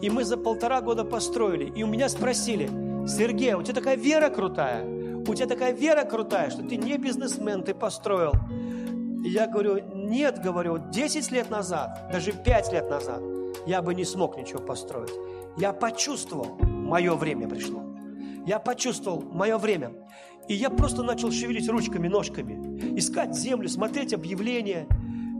И мы за полтора года построили. И у меня спросили, Сергей, у тебя такая вера крутая, у тебя такая вера крутая, что ты не бизнесмен, ты построил. И я говорю, нет, говорю, 10 лет назад, даже 5 лет назад, я бы не смог ничего построить. Я почувствовал, мое время пришло. Я почувствовал мое время. И я просто начал шевелить ручками, ножками, искать землю, смотреть объявления.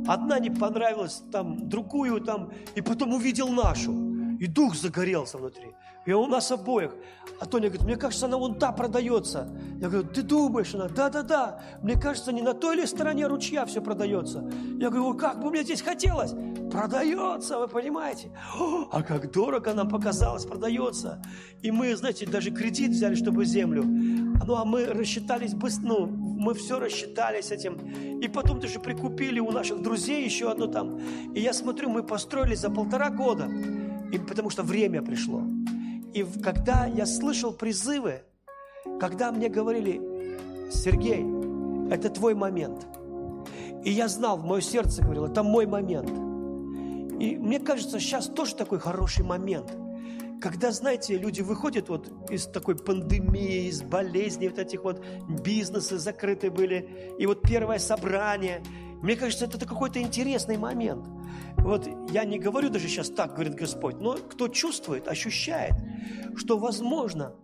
Одна не понравилась, там, другую там, и потом увидел нашу. И дух загорелся внутри. И у нас обоих. А Тоня говорит, мне кажется, она вон та продается. Я говорю, ты думаешь, она, да-да-да. Мне кажется, не на той ли стороне ручья все продается. Я говорю, как бы мне здесь хотелось. Продается, вы понимаете? О, а как дорого нам показалось, продается. И мы, знаете, даже кредит взяли, чтобы землю. Ну, а мы рассчитались быстро, ну, мы все рассчитали с этим. И потом даже прикупили у наших друзей еще одно там. И я смотрю, мы построили за полтора года. И потому что время пришло. И когда я слышал призывы, когда мне говорили, Сергей, это твой момент. И я знал, в мое сердце говорил, это мой момент. И мне кажется, сейчас тоже такой хороший момент – когда, знаете, люди выходят вот из такой пандемии, из болезней, вот этих вот бизнесы закрыты были, и вот первое собрание, мне кажется, это какой-то интересный момент. Вот я не говорю даже сейчас так, говорит Господь, но кто чувствует, ощущает, что, возможно,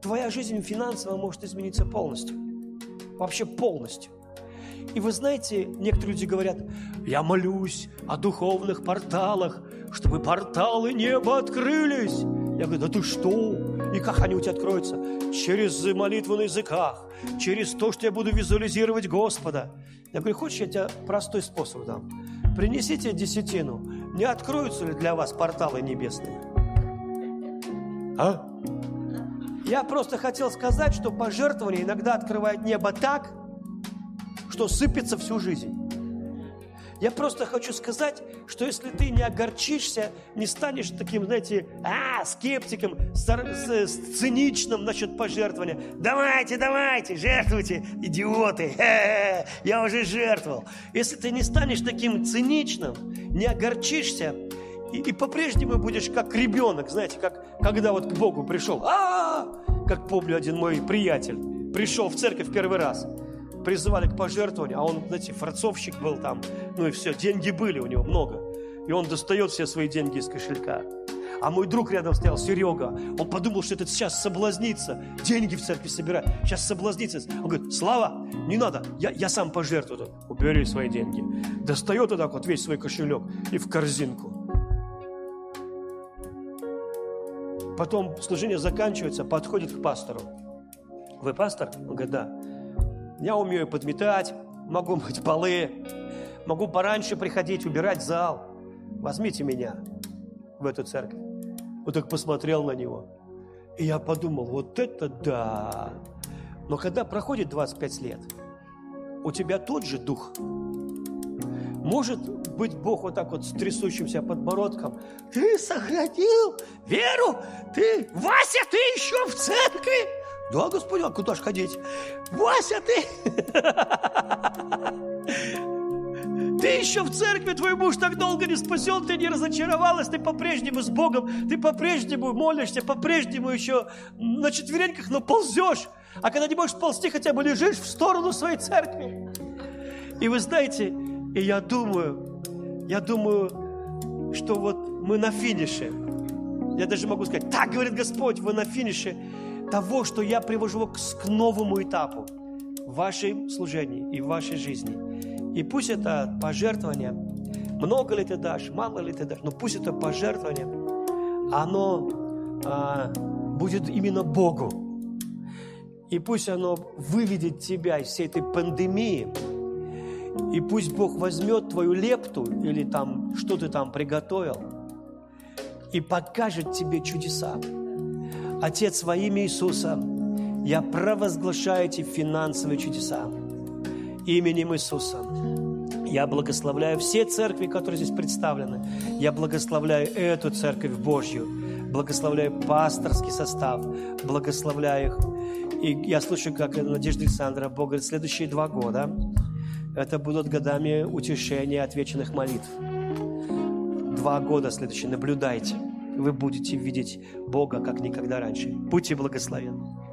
твоя жизнь финансово может измениться полностью. Вообще полностью. И вы знаете, некоторые люди говорят, я молюсь о духовных порталах, чтобы порталы неба открылись. Я говорю, да ты что? И как они у тебя откроются? Через молитву на языках, через то, что я буду визуализировать Господа. Я говорю, хочешь, я тебе простой способ дам? Принесите десятину. Не откроются ли для вас порталы небесные? А? Я просто хотел сказать, что пожертвование иногда открывает небо так, что сыпется всю жизнь. Я просто хочу сказать, что если ты не огорчишься, не станешь таким, знаете, а, скептиком, циничным насчет пожертвования. Давайте, давайте, жертвуйте, идиоты. Хе-хе, я уже жертвовал. Если ты не станешь таким циничным, не огорчишься, и, и по-прежнему будешь как ребенок, знаете, как когда вот к Богу пришел. -а как помню один мой приятель, пришел в церковь первый раз – призывали к пожертвованию, а он, знаете, форцовщик был там, ну и все, деньги были у него много. И он достает все свои деньги из кошелька. А мой друг рядом стоял, Серега, он подумал, что этот сейчас соблазнится, деньги в церкви собирает, сейчас соблазнится. Он говорит, Слава, не надо, я, я сам пожертвую. Убери свои деньги. Достает вот так вот весь свой кошелек и в корзинку. Потом служение заканчивается, подходит к пастору. Вы пастор? Он говорит, да. Я умею подметать, могу мыть полы, могу пораньше приходить, убирать зал. Возьмите меня в эту церковь. Вот так посмотрел на него. И я подумал, вот это да. Но когда проходит 25 лет, у тебя тот же дух. Может быть, Бог вот так вот с трясущимся подбородком. Ты сохранил веру? Ты, Вася, ты еще в церкви? Да, Господи, а куда ж ходить? Вася, ты... Ты еще в церкви, твой муж так долго не спасен, ты не разочаровалась, ты по-прежнему с Богом, ты по-прежнему молишься, по-прежнему еще на четвереньках, но ползешь. А когда не можешь ползти, хотя бы лежишь в сторону своей церкви. И вы знаете, и я думаю, я думаю, что вот мы на финише. Я даже могу сказать, так говорит Господь, вы на финише того, что я привожу к новому этапу в вашем служении и в вашей жизни. И пусть это пожертвование, много ли ты дашь, мало ли ты дашь, но пусть это пожертвование, оно а, будет именно Богу. И пусть оно выведет тебя из всей этой пандемии, и пусть Бог возьмет твою лепту или там, что ты там приготовил, и покажет тебе чудеса. Отец, во имя Иисуса, я провозглашаю эти финансовые чудеса именем Иисуса. Я благословляю все церкви, которые здесь представлены. Я благословляю эту церковь Божью. Благословляю пасторский состав. Благословляю их. И я слышу, как Надежда Александра, Бог говорит, следующие два года это будут годами утешения отвеченных молитв. Два года следующие. Наблюдайте вы будете видеть Бога, как никогда раньше. Будьте благословенны.